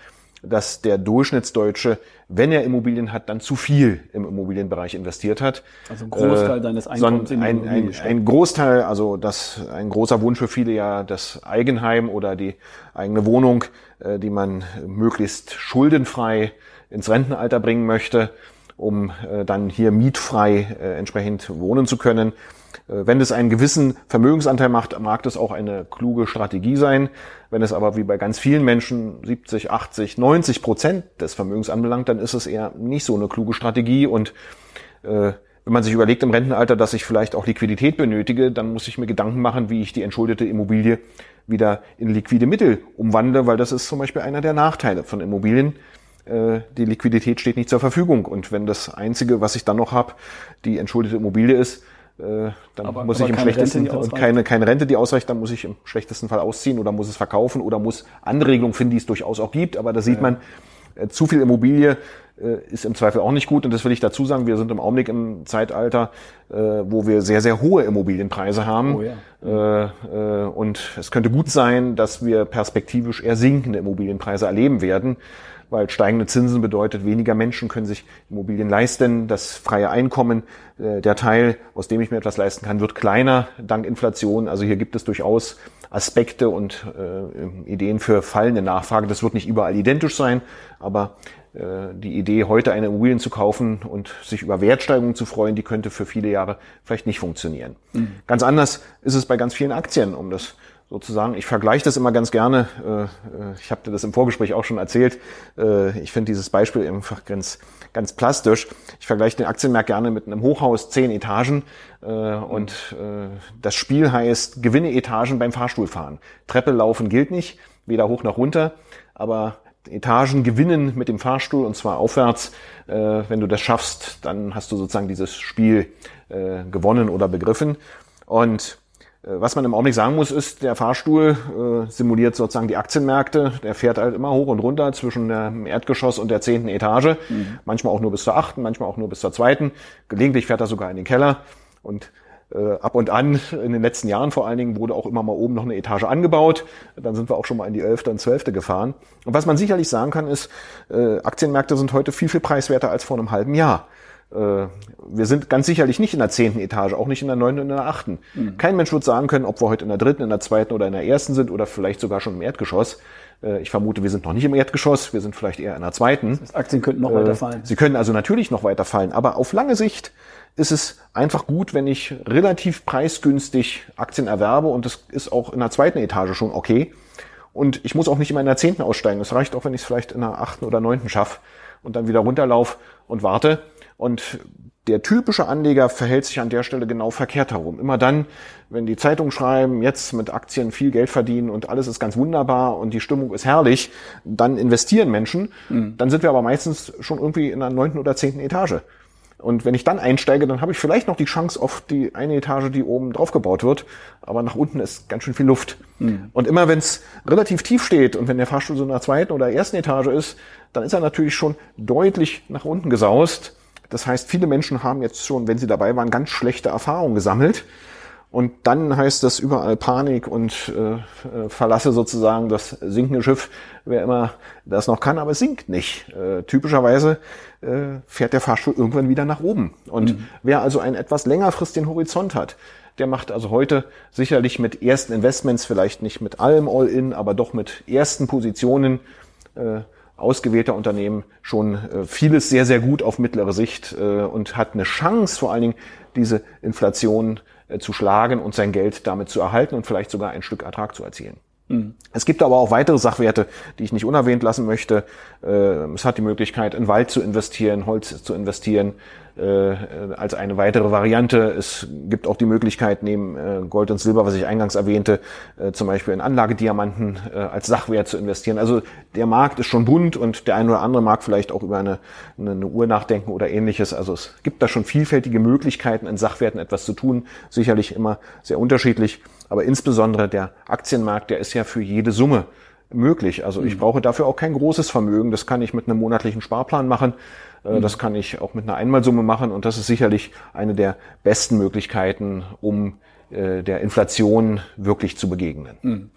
dass der Durchschnittsdeutsche, wenn er Immobilien hat, dann zu viel im Immobilienbereich investiert hat. Also ein Großteil äh, deines Einkommens in ein, ein, ein Großteil, also das ein großer Wunsch für viele ja das Eigenheim oder die eigene Wohnung, äh, die man möglichst schuldenfrei ins Rentenalter bringen möchte. um äh, dann hier mietfrei äh, entsprechend wohnen zu können. Äh, wenn es einen gewissen Vermögensanteil macht, mag das auch eine kluge Strategie sein. Wenn es aber wie bei ganz vielen Menschen 70, 80, 90 Prozent des Vermögens anbelangt, dann ist es eher nicht so eine kluge Strategie. Und äh, wenn man sich überlegt im Rentenalter, dass ich vielleicht auch Liquidität benötige, dann muss ich mir Gedanken machen, wie ich die entschuldete Immobilie wieder in liquide Mittel umwandle, weil das ist zum Beispiel einer der Nachteile von Immobilien. Äh, die Liquidität steht nicht zur Verfügung. Und wenn das Einzige, was ich dann noch habe, die entschuldete Immobilie ist, dann aber, muss aber ich im schlechtesten und keine, keine Rente, die ausreicht, dann muss ich im schlechtesten Fall ausziehen oder muss es verkaufen oder muss andere Regelungen finden, die es durchaus auch gibt. Aber da sieht ja. man, äh, zu viel Immobilie äh, ist im Zweifel auch nicht gut. Und das will ich dazu sagen, wir sind im Augenblick im Zeitalter, äh, wo wir sehr, sehr hohe Immobilienpreise haben. Oh ja. äh, äh, und es könnte gut sein, dass wir perspektivisch eher sinkende Immobilienpreise erleben werden weil steigende Zinsen bedeutet, weniger Menschen können sich Immobilien leisten. Das freie Einkommen, äh, der Teil, aus dem ich mir etwas leisten kann, wird kleiner dank Inflation. Also hier gibt es durchaus Aspekte und äh, Ideen für fallende Nachfrage. Das wird nicht überall identisch sein, aber äh, die Idee, heute eine Immobilien zu kaufen und sich über Wertsteigerungen zu freuen, die könnte für viele Jahre vielleicht nicht funktionieren. Mhm. Ganz anders ist es bei ganz vielen Aktien, um das sozusagen. Ich vergleiche das immer ganz gerne. Äh, äh, ich habe dir das im Vorgespräch auch schon erzählt. Äh, ich finde dieses Beispiel einfach ganz, ganz plastisch. Ich vergleiche den Aktienmarkt gerne mit einem Hochhaus, zehn Etagen. Und das Spiel heißt, gewinne Etagen beim Fahrstuhlfahren. Treppe laufen gilt nicht, weder hoch noch runter. Aber Etagen gewinnen mit dem Fahrstuhl und zwar aufwärts. Wenn du das schaffst, dann hast du sozusagen dieses Spiel gewonnen oder begriffen. Und was man im Augenblick sagen muss, ist, der Fahrstuhl äh, simuliert sozusagen die Aktienmärkte. Der fährt halt immer hoch und runter zwischen dem Erdgeschoss und der zehnten Etage. Mhm. Manchmal auch nur bis zur achten, manchmal auch nur bis zur zweiten. Gelegentlich fährt er sogar in den Keller. Und äh, ab und an, in den letzten Jahren vor allen Dingen, wurde auch immer mal oben noch eine Etage angebaut. Dann sind wir auch schon mal in die elfte und zwölfte gefahren. Und was man sicherlich sagen kann, ist, äh, Aktienmärkte sind heute viel, viel preiswerter als vor einem halben Jahr. Äh, wir sind ganz sicherlich nicht in der zehnten Etage, auch nicht in der neunten und in der achten. Mhm. Kein Mensch wird sagen können, ob wir heute in der dritten, in der zweiten oder in der ersten sind oder vielleicht sogar schon im Erdgeschoss. Äh, ich vermute, wir sind noch nicht im Erdgeschoss, wir sind vielleicht eher in der zweiten. Das heißt, Aktien könnten noch weiter äh, fallen. Sie können also natürlich noch weiter fallen, aber auf lange Sicht ist es einfach gut, wenn ich relativ preisgünstig Aktien erwerbe und das ist auch in der zweiten Etage schon okay. Und ich muss auch nicht immer in der zehnten aussteigen. Es reicht auch, wenn ich es vielleicht in der achten oder neunten schaffe und dann wieder runterlaufe und warte. Und der typische Anleger verhält sich an der Stelle genau verkehrt herum. Immer dann, wenn die Zeitungen schreiben, jetzt mit Aktien viel Geld verdienen und alles ist ganz wunderbar und die Stimmung ist herrlich, dann investieren Menschen. Mhm. Dann sind wir aber meistens schon irgendwie in der neunten oder zehnten Etage. Und wenn ich dann einsteige, dann habe ich vielleicht noch die Chance auf die eine Etage, die oben drauf gebaut wird. Aber nach unten ist ganz schön viel Luft. Mhm. Und immer wenn es relativ tief steht und wenn der Fahrstuhl so in der zweiten oder ersten Etage ist, dann ist er natürlich schon deutlich nach unten gesaust. Das heißt, viele Menschen haben jetzt schon, wenn sie dabei waren, ganz schlechte Erfahrungen gesammelt. Und dann heißt das überall Panik und äh, äh, verlasse sozusagen das sinkende Schiff, wer immer das noch kann, aber es sinkt nicht. Äh, typischerweise äh, fährt der Fahrstuhl irgendwann wieder nach oben. Und mhm. wer also einen etwas längerfristigen Horizont hat, der macht also heute sicherlich mit ersten Investments, vielleicht nicht mit allem All-In, aber doch mit ersten Positionen äh, ausgewählter Unternehmen schon äh, vieles sehr, sehr gut auf mittlere Sicht äh, und hat eine Chance, vor allen Dingen diese Inflation äh, zu schlagen und sein Geld damit zu erhalten und vielleicht sogar ein Stück Ertrag zu erzielen. Mhm. Es gibt aber auch weitere Sachwerte, die ich nicht unerwähnt lassen möchte. Es hat die Möglichkeit, in Wald zu investieren, Holz zu investieren, als eine weitere Variante. Es gibt auch die Möglichkeit, neben äh, Gold und Silber, was ich eingangs erwähnte, äh, zum Beispiel in Anlagediamanten äh, als Sachwert zu investieren. Also der Markt ist schon bunt und der eine oder andere mag vielleicht auch über eine, eine Uhr nachdenken oder ähnliches. Also es gibt da schon vielfältige Möglichkeiten, in Sachwerten etwas zu tun. Sicherlich immer sehr unterschiedlich. Aber insbesondere der Aktienmarkt, der ist ja für jede Summe möglich. Also ich mhm. brauche dafür auch kein großes Vermögen. Das kann ich mit einem monatlichen Sparplan machen. Mhm. Das kann ich auch mit einer Einmalsumme machen und das ist sicherlich eine der besten Möglichkeiten, um äh, der Inflation wirklich zu begegnen. Mhm.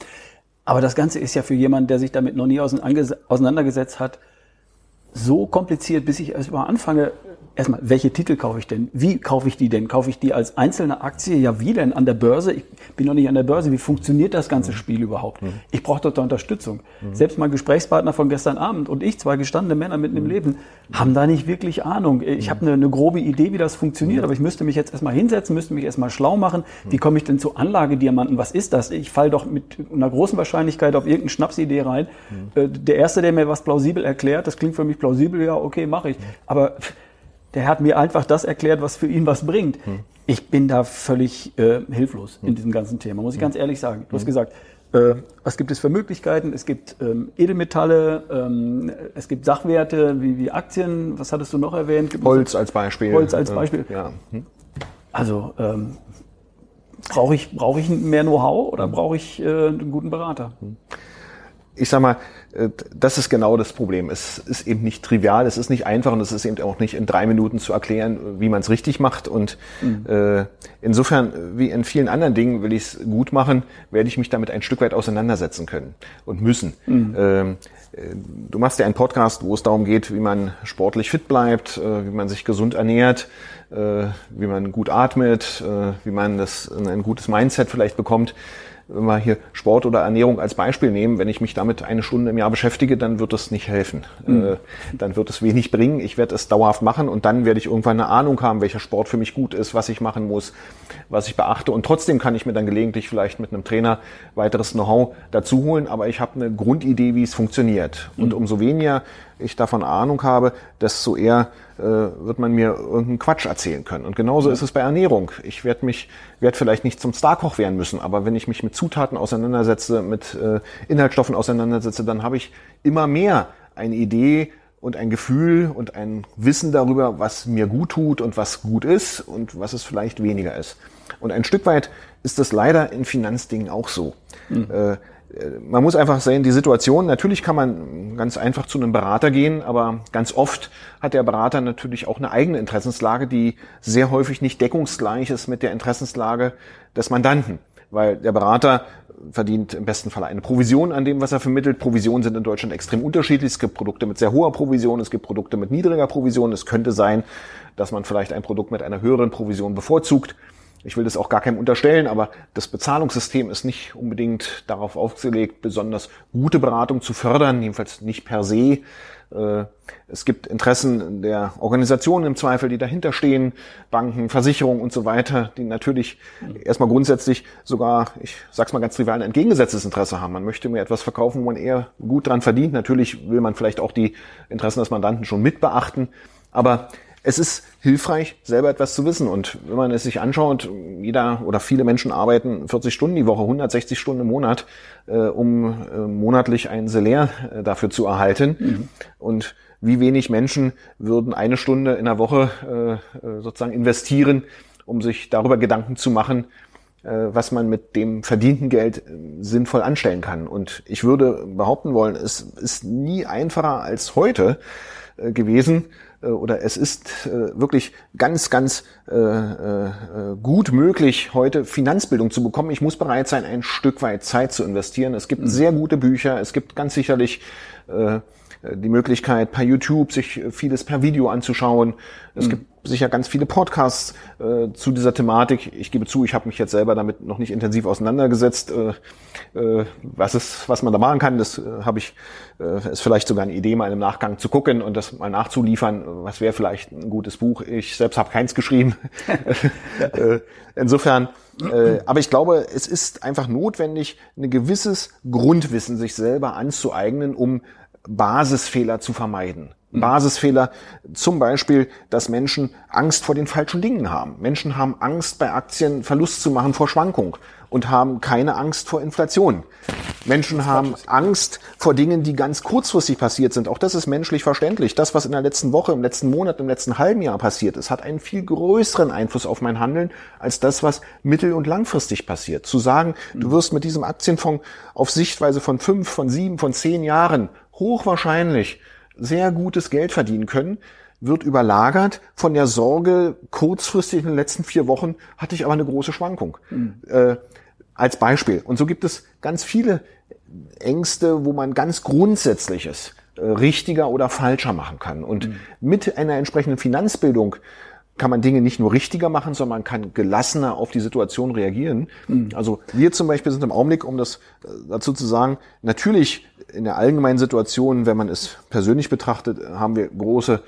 Aber das Ganze ist ja für jemanden, der sich damit noch nie auseinandergesetzt hat, so kompliziert, bis ich erst mal anfange, erstmal, welche Titel kaufe ich denn? Wie kaufe ich die denn? Kaufe ich die als einzelne Aktie? Ja, wie denn? An der Börse? Ich bin noch nicht an der Börse. Wie funktioniert das ganze Spiel überhaupt? Ich brauche dort Unterstützung. Selbst mein Gesprächspartner von gestern Abend und ich, zwei gestandene Männer mitten im Leben, haben da nicht wirklich Ahnung. Ich habe eine, eine grobe Idee, wie das funktioniert, aber ich müsste mich jetzt erstmal hinsetzen, müsste mich erstmal schlau machen. Wie komme ich denn zu Anlagediamanten? Was ist das? Ich falle doch mit einer großen Wahrscheinlichkeit auf irgendeine Schnapsidee rein. Äh, Der Erste, der mir was plausibel erklärt, das klingt für mich plausibel, ja, okay, mache ich. Aber der hat mir einfach das erklärt, was für ihn was bringt. Ich bin da völlig äh, hilflos in diesem ganzen Thema, muss ich ganz ehrlich sagen. Du hast gesagt, äh, was gibt es für Möglichkeiten? Es gibt ähm, Edelmetalle, ähm, es gibt Sachwerte wie, wie Aktien. Was hattest du noch erwähnt? Gibt Holz als Beispiel. Holz als Beispiel. Ja. Hm. Also ähm, brauche ich, brauche ich mehr Know-how oder brauche ich äh, einen guten Berater? Ich sag mal, äh, das ist genau das Problem. Es ist eben nicht trivial, es ist nicht einfach und es ist eben auch nicht in drei Minuten zu erklären, wie man es richtig macht. Und äh, insofern, wie in vielen anderen Dingen, will ich es gut machen, werde ich mich damit ein Stück weit auseinandersetzen können und müssen. Ähm, äh, du machst ja einen Podcast, wo es darum geht, wie man sportlich fit bleibt, äh, wie man sich gesund ernährt, äh, wie man gut atmet, wie man das in ein gutes Mindset vielleicht bekommt wenn wir hier Sport oder Ernährung als Beispiel nehmen, wenn ich mich damit eine Stunde im Jahr beschäftige, dann wird das nicht helfen. Äh, dann wird es wenig bringen. Ich werde es dauerhaft machen und dann werde ich irgendwann eine Ahnung haben, welcher Sport für mich gut ist, was ich machen muss, was ich beachte. Und trotzdem kann ich mir dann gelegentlich vielleicht mit einem Trainer weiteres Know-how dazu holen, aber ich habe eine Grundidee, wie es funktioniert. Und umso weniger ich davon Ahnung habe, desto eher äh, wird man mir irgendeinen Quatsch erzählen können. Und genauso ist es bei Ernährung. Ich werde mich, werde vielleicht nicht zum Starkoch werden müssen, aber wenn ich mich mit Zutaten auseinandersetze, mit äh, Inhaltsstoffen auseinandersetze, dann habe ich immer mehr eine Idee und ein Gefühl und ein Wissen darüber, was mir gut tut und was gut ist und was es vielleicht weniger ist. Und ein Stück weit ist das leider in Finanzdingen auch so. Äh, man muss einfach sehen, die Situation, natürlich kann man ganz einfach zu einem Berater gehen, aber ganz oft hat der Berater natürlich auch eine eigene Interessenslage, die sehr häufig nicht deckungsgleich ist mit der Interessenslage des Mandanten. Weil der Berater verdient im besten Fall eine Provision an dem, was er vermittelt. Provisionen sind in Deutschland extrem unterschiedlich. Es gibt Produkte mit sehr hoher Provision, es gibt Produkte mit niedriger Provision. Es könnte sein, dass man vielleicht ein Produkt mit einer höheren Provision bevorzugt. Ich will das auch gar keinem unterstellen, aber das Bezahlungssystem ist nicht unbedingt darauf aufgelegt, besonders gute Beratung zu fördern, jedenfalls nicht per se. Äh, Es gibt Interessen der Organisationen im Zweifel, die dahinter stehen, Banken, Versicherungen und so weiter, die natürlich erstmal grundsätzlich sogar, ich sag's mal ganz trivial, ein entgegengesetztes Interesse haben. Man möchte mir etwas verkaufen, wo man eher gut dran verdient. Natürlich will man vielleicht auch die Interessen des Mandanten schon mit beachten, aber es ist hilfreich, selber etwas zu wissen. Und wenn man es sich anschaut, jeder oder viele Menschen arbeiten 40 Stunden die Woche, 160 Stunden im Monat, äh, um äh, monatlich ein Salär äh, dafür zu erhalten. Und wie wenig Menschen würden eine Stunde in der Woche äh, äh, sozusagen investieren, um sich darüber Gedanken zu machen, äh, was man mit dem verdienten Geld sinnvoll anstellen kann. Und ich würde behaupten wollen, es ist nie einfacher als heute gewesen oder es ist äh, wirklich ganz, ganz äh, äh, gut möglich, heute Finanzbildung zu bekommen. Ich muss bereit sein, ein Stück weit Zeit zu investieren. Es gibt sehr gute Bücher, es gibt ganz sicherlich äh, die Möglichkeit, per YouTube sich vieles per Video anzuschauen. Es gibt sicher ganz viele Podcasts äh, zu dieser Thematik. Ich gebe zu, ich habe mich jetzt selber damit noch nicht intensiv auseinandergesetzt. Äh, äh, was ist, was man da machen kann, das äh, habe ich, äh, ist vielleicht sogar eine Idee, mal im Nachgang zu gucken und das mal nachzuliefern. Was wäre vielleicht ein gutes Buch? Ich selbst habe keins geschrieben. äh, insofern, äh, aber ich glaube, es ist einfach notwendig, ein gewisses Grundwissen sich selber anzueignen, um Basisfehler zu vermeiden. Basisfehler, zum Beispiel, dass Menschen Angst vor den falschen Dingen haben. Menschen haben Angst, bei Aktien Verlust zu machen vor Schwankung und haben keine Angst vor Inflation. Menschen haben Angst vor Dingen, die ganz kurzfristig passiert sind. Auch das ist menschlich verständlich. Das, was in der letzten Woche, im letzten Monat, im letzten halben Jahr passiert ist, hat einen viel größeren Einfluss auf mein Handeln als das, was mittel- und langfristig passiert. Zu sagen, du wirst mit diesem Aktienfonds auf Sichtweise von fünf, von sieben, von zehn Jahren hochwahrscheinlich sehr gutes Geld verdienen können, wird überlagert von der Sorge, kurzfristig in den letzten vier Wochen hatte ich aber eine große Schwankung. Äh, als Beispiel. Und so gibt es ganz viele Ängste, wo man ganz Grundsätzliches äh, richtiger oder falscher machen kann. Und mhm. mit einer entsprechenden Finanzbildung kann man Dinge nicht nur richtiger machen, sondern man kann gelassener auf die Situation reagieren. Mhm. Also wir zum Beispiel sind im Augenblick, um das äh, dazu zu sagen, natürlich in der allgemeinen Situation, wenn man es persönlich betrachtet, haben wir große,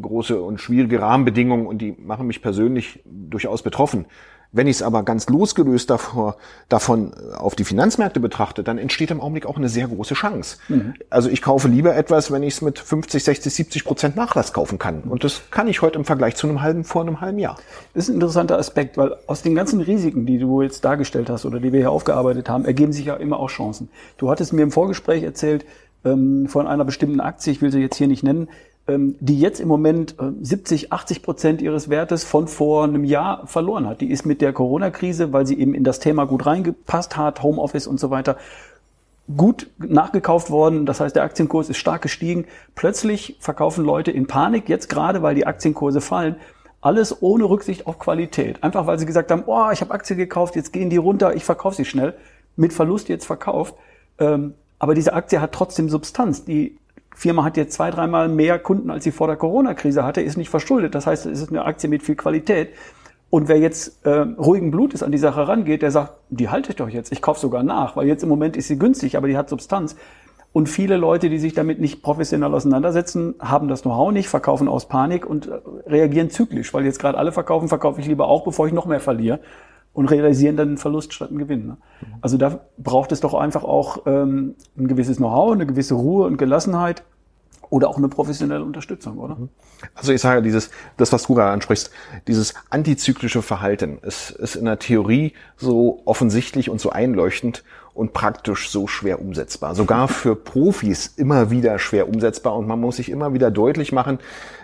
große und schwierige Rahmenbedingungen und die machen mich persönlich durchaus betroffen. Wenn ich es aber ganz losgelöst davor, davon äh, auf die Finanzmärkte betrachte, dann entsteht im Augenblick auch eine sehr große Chance. Mhm. Also ich kaufe lieber etwas, wenn ich es mit 50, 60, 70 Prozent Nachlass kaufen kann. Und das kann ich heute im Vergleich zu einem halben, vor einem halben Jahr. Das ist ein interessanter Aspekt, weil aus den ganzen Risiken, die du jetzt dargestellt hast oder die wir hier aufgearbeitet haben, ergeben sich ja immer auch Chancen. Du hattest mir im Vorgespräch erzählt, ähm, von einer bestimmten Aktie, ich will sie jetzt hier nicht nennen, die jetzt im Moment 70, äh, 80 Prozent ihres Wertes von vor einem Jahr verloren hat. Die ist mit der Corona-Krise, weil sie eben in das Thema gut reingepasst hat, Homeoffice und so weiter, gut nachgekauft worden. Das heißt, der Aktienkurs ist stark gestiegen. Plötzlich verkaufen Leute in Panik, jetzt gerade, weil die Aktienkurse fallen, alles ohne Rücksicht auf Qualität. Einfach weil sie gesagt haben, oh, ich habe Aktien gekauft, jetzt gehen die runter, ich verkaufe sie schnell. Mit Verlust jetzt verkauft. Ähm, aber diese Aktie hat trotzdem Substanz. Die Firma hat jetzt zwei, dreimal mehr Kunden, als sie vor der Corona-Krise hatte, ist nicht verschuldet. Das heißt, es ist eine Aktie mit viel Qualität. Und wer jetzt äh, ruhigen Blutes an die Sache rangeht, der sagt, die halte ich doch jetzt, ich kaufe sogar nach, weil jetzt im Moment ist sie günstig, aber die hat Substanz. Und viele Leute, die sich damit nicht professionell auseinandersetzen, haben das Know-how nicht, verkaufen aus Panik und äh, reagieren zyklisch, weil jetzt gerade alle verkaufen, verkaufe ich lieber auch, bevor ich noch mehr verliere und realisieren dann einen Verlust statt einen Gewinn. Ne? Also da braucht es doch einfach auch ähm, ein gewisses Know-how, eine gewisse Ruhe und Gelassenheit oder auch eine professionelle Unterstützung, oder? Mhm. Also ich sage, dieses, das, was du gerade ansprichst, dieses antizyklische Verhalten ist, ist in der Theorie so offensichtlich und so einleuchtend und praktisch so schwer umsetzbar. Sogar für Profis immer wieder schwer umsetzbar und man muss sich immer wieder deutlich machen,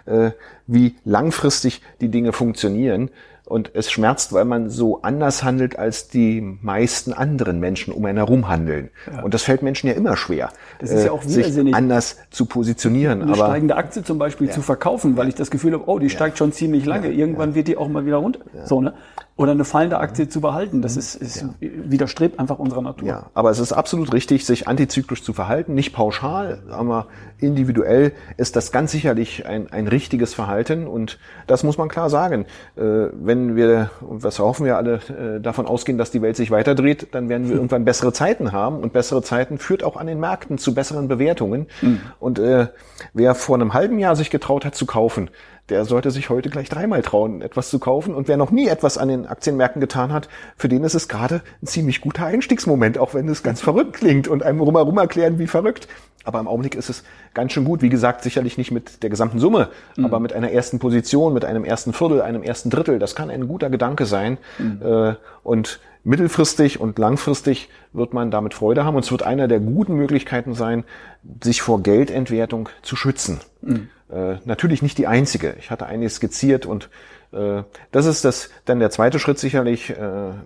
äh, wie langfristig die Dinge funktionieren. Und es schmerzt, weil man so anders handelt, als die meisten anderen Menschen um einen herum handeln. Ja. Und das fällt Menschen ja immer schwer, das ist ja auch äh, sich anders zu positionieren. Eine aber steigende Aktie zum Beispiel ja. zu verkaufen, weil ich das Gefühl habe, oh, die steigt schon ziemlich lange. Irgendwann wird die auch mal wieder runter. So, ne? Oder eine fallende Aktie zu behalten. Das ist, ist widerstrebt einfach unserer Natur. Ja, aber es ist absolut richtig, sich antizyklisch zu verhalten. Nicht pauschal, aber individuell ist das ganz sicherlich ein, ein richtiges Verhalten. Und das muss man klar sagen. Äh, wenn wir, und was hoffen wir alle, äh, davon ausgehen, dass die Welt sich weiterdreht, dann werden wir irgendwann bessere Zeiten haben. Und bessere Zeiten führt auch an den Märkten zu besseren Bewertungen. Mhm. Und äh, wer vor einem halben Jahr sich getraut hat zu kaufen, der sollte sich heute gleich dreimal trauen, etwas zu kaufen. Und wer noch nie etwas an den Aktienmärkten getan hat, für den ist es gerade ein ziemlich guter Einstiegsmoment, auch wenn es ganz verrückt klingt und einem rumherum erklären, wie verrückt. Aber im Augenblick ist es ganz schön gut. Wie gesagt, sicherlich nicht mit der gesamten Summe, mhm. aber mit einer ersten Position, mit einem ersten Viertel, einem ersten Drittel. Das kann ein guter Gedanke sein. Mhm. Äh, und mittelfristig und langfristig wird man damit Freude haben. Und es wird einer der guten Möglichkeiten sein, sich vor Geldentwertung zu schützen. Mhm. Äh, natürlich nicht die einzige. Ich hatte eine skizziert und das ist das dann der zweite Schritt sicherlich äh,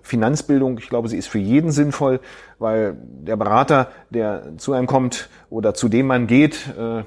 Finanzbildung. Ich glaube, sie ist für jeden sinnvoll, weil der Berater, der zu einem kommt oder zu dem man geht, äh,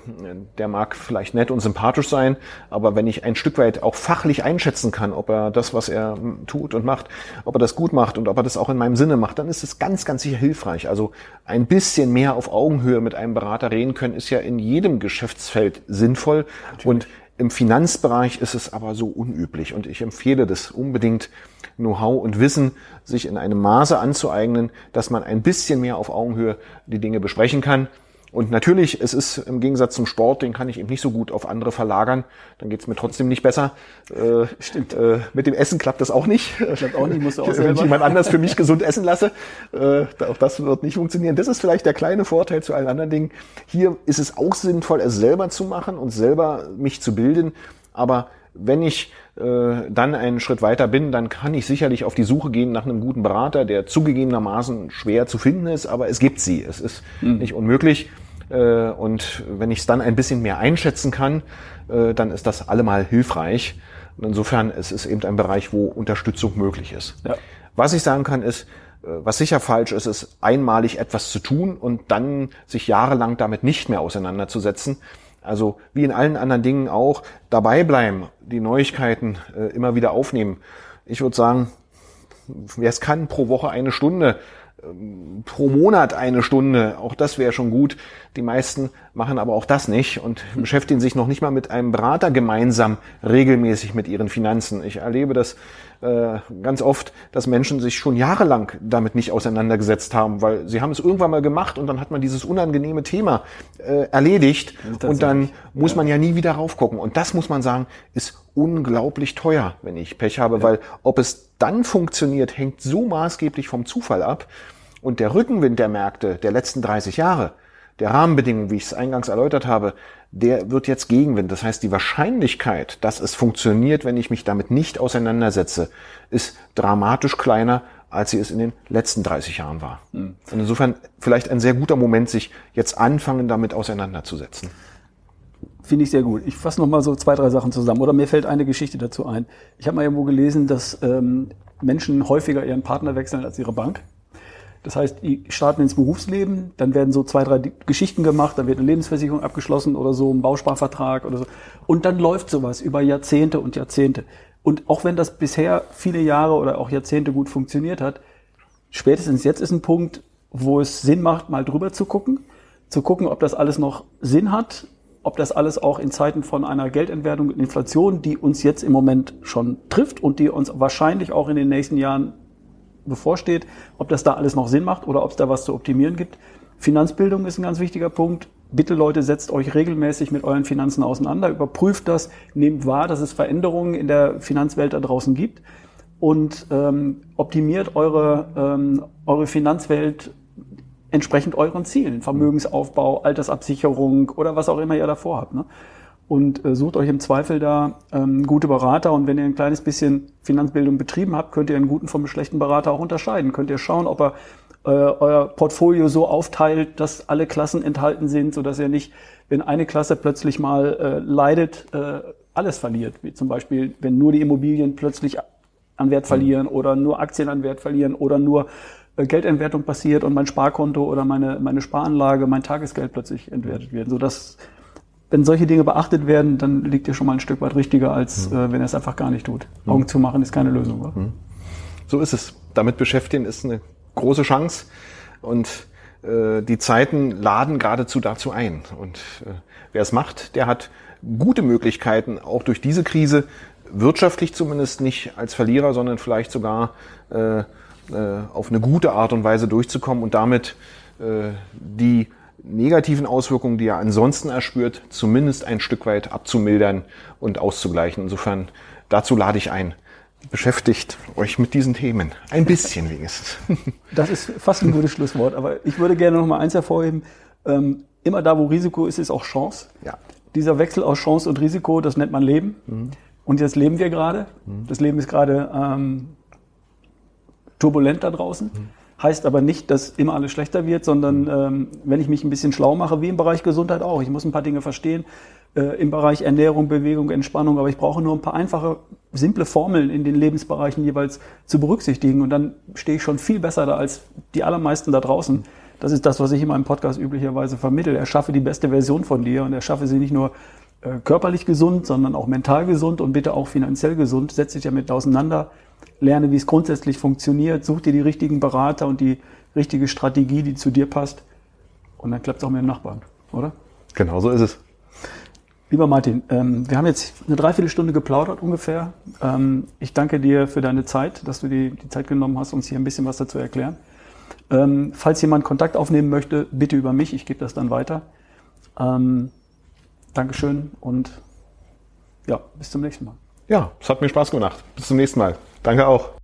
der mag vielleicht nett und sympathisch sein, aber wenn ich ein Stück weit auch fachlich einschätzen kann, ob er das, was er tut und macht, ob er das gut macht und ob er das auch in meinem Sinne macht, dann ist es ganz, ganz sicher hilfreich. Also ein bisschen mehr auf Augenhöhe mit einem Berater reden können, ist ja in jedem Geschäftsfeld sinnvoll Natürlich. und im Finanzbereich ist es aber so unüblich und ich empfehle das unbedingt, Know-how und Wissen sich in einem Maße anzueignen, dass man ein bisschen mehr auf Augenhöhe die Dinge besprechen kann. Und natürlich, es ist im Gegensatz zum Sport, den kann ich eben nicht so gut auf andere verlagern. Dann geht's mir trotzdem nicht besser. Äh, Stimmt. Äh, mit dem Essen klappt das auch nicht. Klappt auch nicht, musst du auch selber. Wenn ich jemand anders für mich gesund essen lasse, äh, auch das wird nicht funktionieren. Das ist vielleicht der kleine Vorteil zu allen anderen Dingen. Hier ist es auch sinnvoll, es selber zu machen und selber mich zu bilden. Aber wenn ich äh, dann einen Schritt weiter bin, dann kann ich sicherlich auf die Suche gehen nach einem guten Berater, der zugegebenermaßen schwer zu finden ist, aber es gibt sie. Es ist mhm. nicht unmöglich. Äh, und wenn ich es dann ein bisschen mehr einschätzen kann, äh, dann ist das allemal hilfreich. Und insofern es ist eben ein Bereich, wo Unterstützung möglich ist. Ja. Was ich sagen kann, ist, äh, was sicher falsch ist, ist einmalig etwas zu tun und dann sich jahrelang damit nicht mehr auseinanderzusetzen. Also wie in allen anderen Dingen auch dabei bleiben, die Neuigkeiten immer wieder aufnehmen. Ich würde sagen, wer es kann, pro Woche eine Stunde pro Monat eine Stunde, auch das wäre schon gut. Die meisten machen aber auch das nicht und beschäftigen sich noch nicht mal mit einem Berater gemeinsam regelmäßig mit ihren Finanzen. Ich erlebe das äh, ganz oft, dass Menschen sich schon jahrelang damit nicht auseinandergesetzt haben, weil sie haben es irgendwann mal gemacht und dann hat man dieses unangenehme Thema äh, erledigt und dann muss man ja nie wieder raufgucken. Und das muss man sagen, ist unglaublich teuer, wenn ich Pech habe, ja. weil ob es dann funktioniert, hängt so maßgeblich vom Zufall ab. Und der Rückenwind der Märkte der letzten 30 Jahre, der Rahmenbedingungen, wie ich es eingangs erläutert habe, der wird jetzt Gegenwind. Das heißt, die Wahrscheinlichkeit, dass es funktioniert, wenn ich mich damit nicht auseinandersetze, ist dramatisch kleiner, als sie es in den letzten 30 Jahren war. Mhm. Und insofern vielleicht ein sehr guter Moment, sich jetzt anfangen, damit auseinanderzusetzen. Finde ich sehr gut. Ich fasse noch mal so zwei, drei Sachen zusammen. Oder mir fällt eine Geschichte dazu ein. Ich habe mal irgendwo gelesen, dass ähm, Menschen häufiger ihren Partner wechseln als ihre Bank. Das heißt, die starten ins Berufsleben, dann werden so zwei, drei Geschichten gemacht, dann wird eine Lebensversicherung abgeschlossen oder so, ein Bausparvertrag oder so. Und dann läuft sowas über Jahrzehnte und Jahrzehnte. Und auch wenn das bisher viele Jahre oder auch Jahrzehnte gut funktioniert hat, spätestens jetzt ist ein Punkt, wo es Sinn macht, mal drüber zu gucken, zu gucken, ob das alles noch Sinn hat, ob das alles auch in Zeiten von einer Geldentwertung und Inflation, die uns jetzt im Moment schon trifft und die uns wahrscheinlich auch in den nächsten Jahren bevorsteht, ob das da alles noch Sinn macht oder ob es da was zu optimieren gibt. Finanzbildung ist ein ganz wichtiger Punkt. Bitte Leute, setzt euch regelmäßig mit euren Finanzen auseinander, überprüft das, nehmt wahr, dass es Veränderungen in der Finanzwelt da draußen gibt und ähm, optimiert eure, ähm, eure Finanzwelt entsprechend euren Zielen, Vermögensaufbau, Altersabsicherung oder was auch immer ihr davor habt. Ne? Und äh, sucht euch im Zweifel da ähm, gute Berater. Und wenn ihr ein kleines bisschen Finanzbildung betrieben habt, könnt ihr einen guten vom schlechten Berater auch unterscheiden. Könnt ihr schauen, ob er äh, euer Portfolio so aufteilt, dass alle Klassen enthalten sind, so dass ihr nicht, wenn eine Klasse plötzlich mal äh, leidet, äh, alles verliert. Wie zum Beispiel, wenn nur die Immobilien plötzlich an Wert verlieren mhm. oder nur Aktien an Wert verlieren oder nur äh, Geldentwertung passiert und mein Sparkonto oder meine, meine Sparanlage, mein Tagesgeld plötzlich entwertet wird. So dass wenn solche Dinge beachtet werden, dann liegt ihr schon mal ein Stück weit richtiger, als mhm. äh, wenn er es einfach gar nicht tut. Mhm. Augen zu machen ist keine Lösung. Oder? Mhm. So ist es. Damit beschäftigen ist eine große Chance und äh, die Zeiten laden geradezu dazu ein. Und äh, wer es macht, der hat gute Möglichkeiten, auch durch diese Krise wirtschaftlich zumindest nicht als Verlierer, sondern vielleicht sogar äh, äh, auf eine gute Art und Weise durchzukommen und damit äh, die negativen Auswirkungen, die er ansonsten erspürt, zumindest ein Stück weit abzumildern und auszugleichen. Insofern dazu lade ich ein. Beschäftigt euch mit diesen Themen. Ein bisschen wenigstens. Das ist fast ein gutes Schlusswort, aber ich würde gerne noch mal eins hervorheben. Ähm, immer da, wo Risiko ist, ist auch Chance. Ja. Dieser Wechsel aus Chance und Risiko, das nennt man Leben. Mhm. Und jetzt leben wir gerade. Mhm. Das Leben ist gerade ähm, turbulent da draußen. Mhm. Heißt aber nicht, dass immer alles schlechter wird, sondern ähm, wenn ich mich ein bisschen schlau mache, wie im Bereich Gesundheit auch. Ich muss ein paar Dinge verstehen, äh, im Bereich Ernährung, Bewegung, Entspannung, aber ich brauche nur ein paar einfache, simple Formeln in den Lebensbereichen jeweils zu berücksichtigen und dann stehe ich schon viel besser da als die allermeisten da draußen. Das ist das, was ich in meinem Podcast üblicherweise vermittle. Erschaffe die beste Version von dir und erschaffe sie nicht nur äh, körperlich gesund, sondern auch mental gesund und bitte auch finanziell gesund. Setz dich damit auseinander lerne, wie es grundsätzlich funktioniert, such dir die richtigen Berater und die richtige Strategie, die zu dir passt. Und dann klappt es auch mit dem Nachbarn, oder? Genau so ist es. Lieber Martin, ähm, wir haben jetzt eine Dreiviertelstunde geplaudert ungefähr. Ähm, ich danke dir für deine Zeit, dass du die, die Zeit genommen hast, uns hier ein bisschen was dazu erklären. Ähm, falls jemand Kontakt aufnehmen möchte, bitte über mich, ich gebe das dann weiter. Dankeschön und ja, bis zum nächsten Mal. Ja, es hat mir Spaß gemacht. Bis zum nächsten Mal. Danke auch.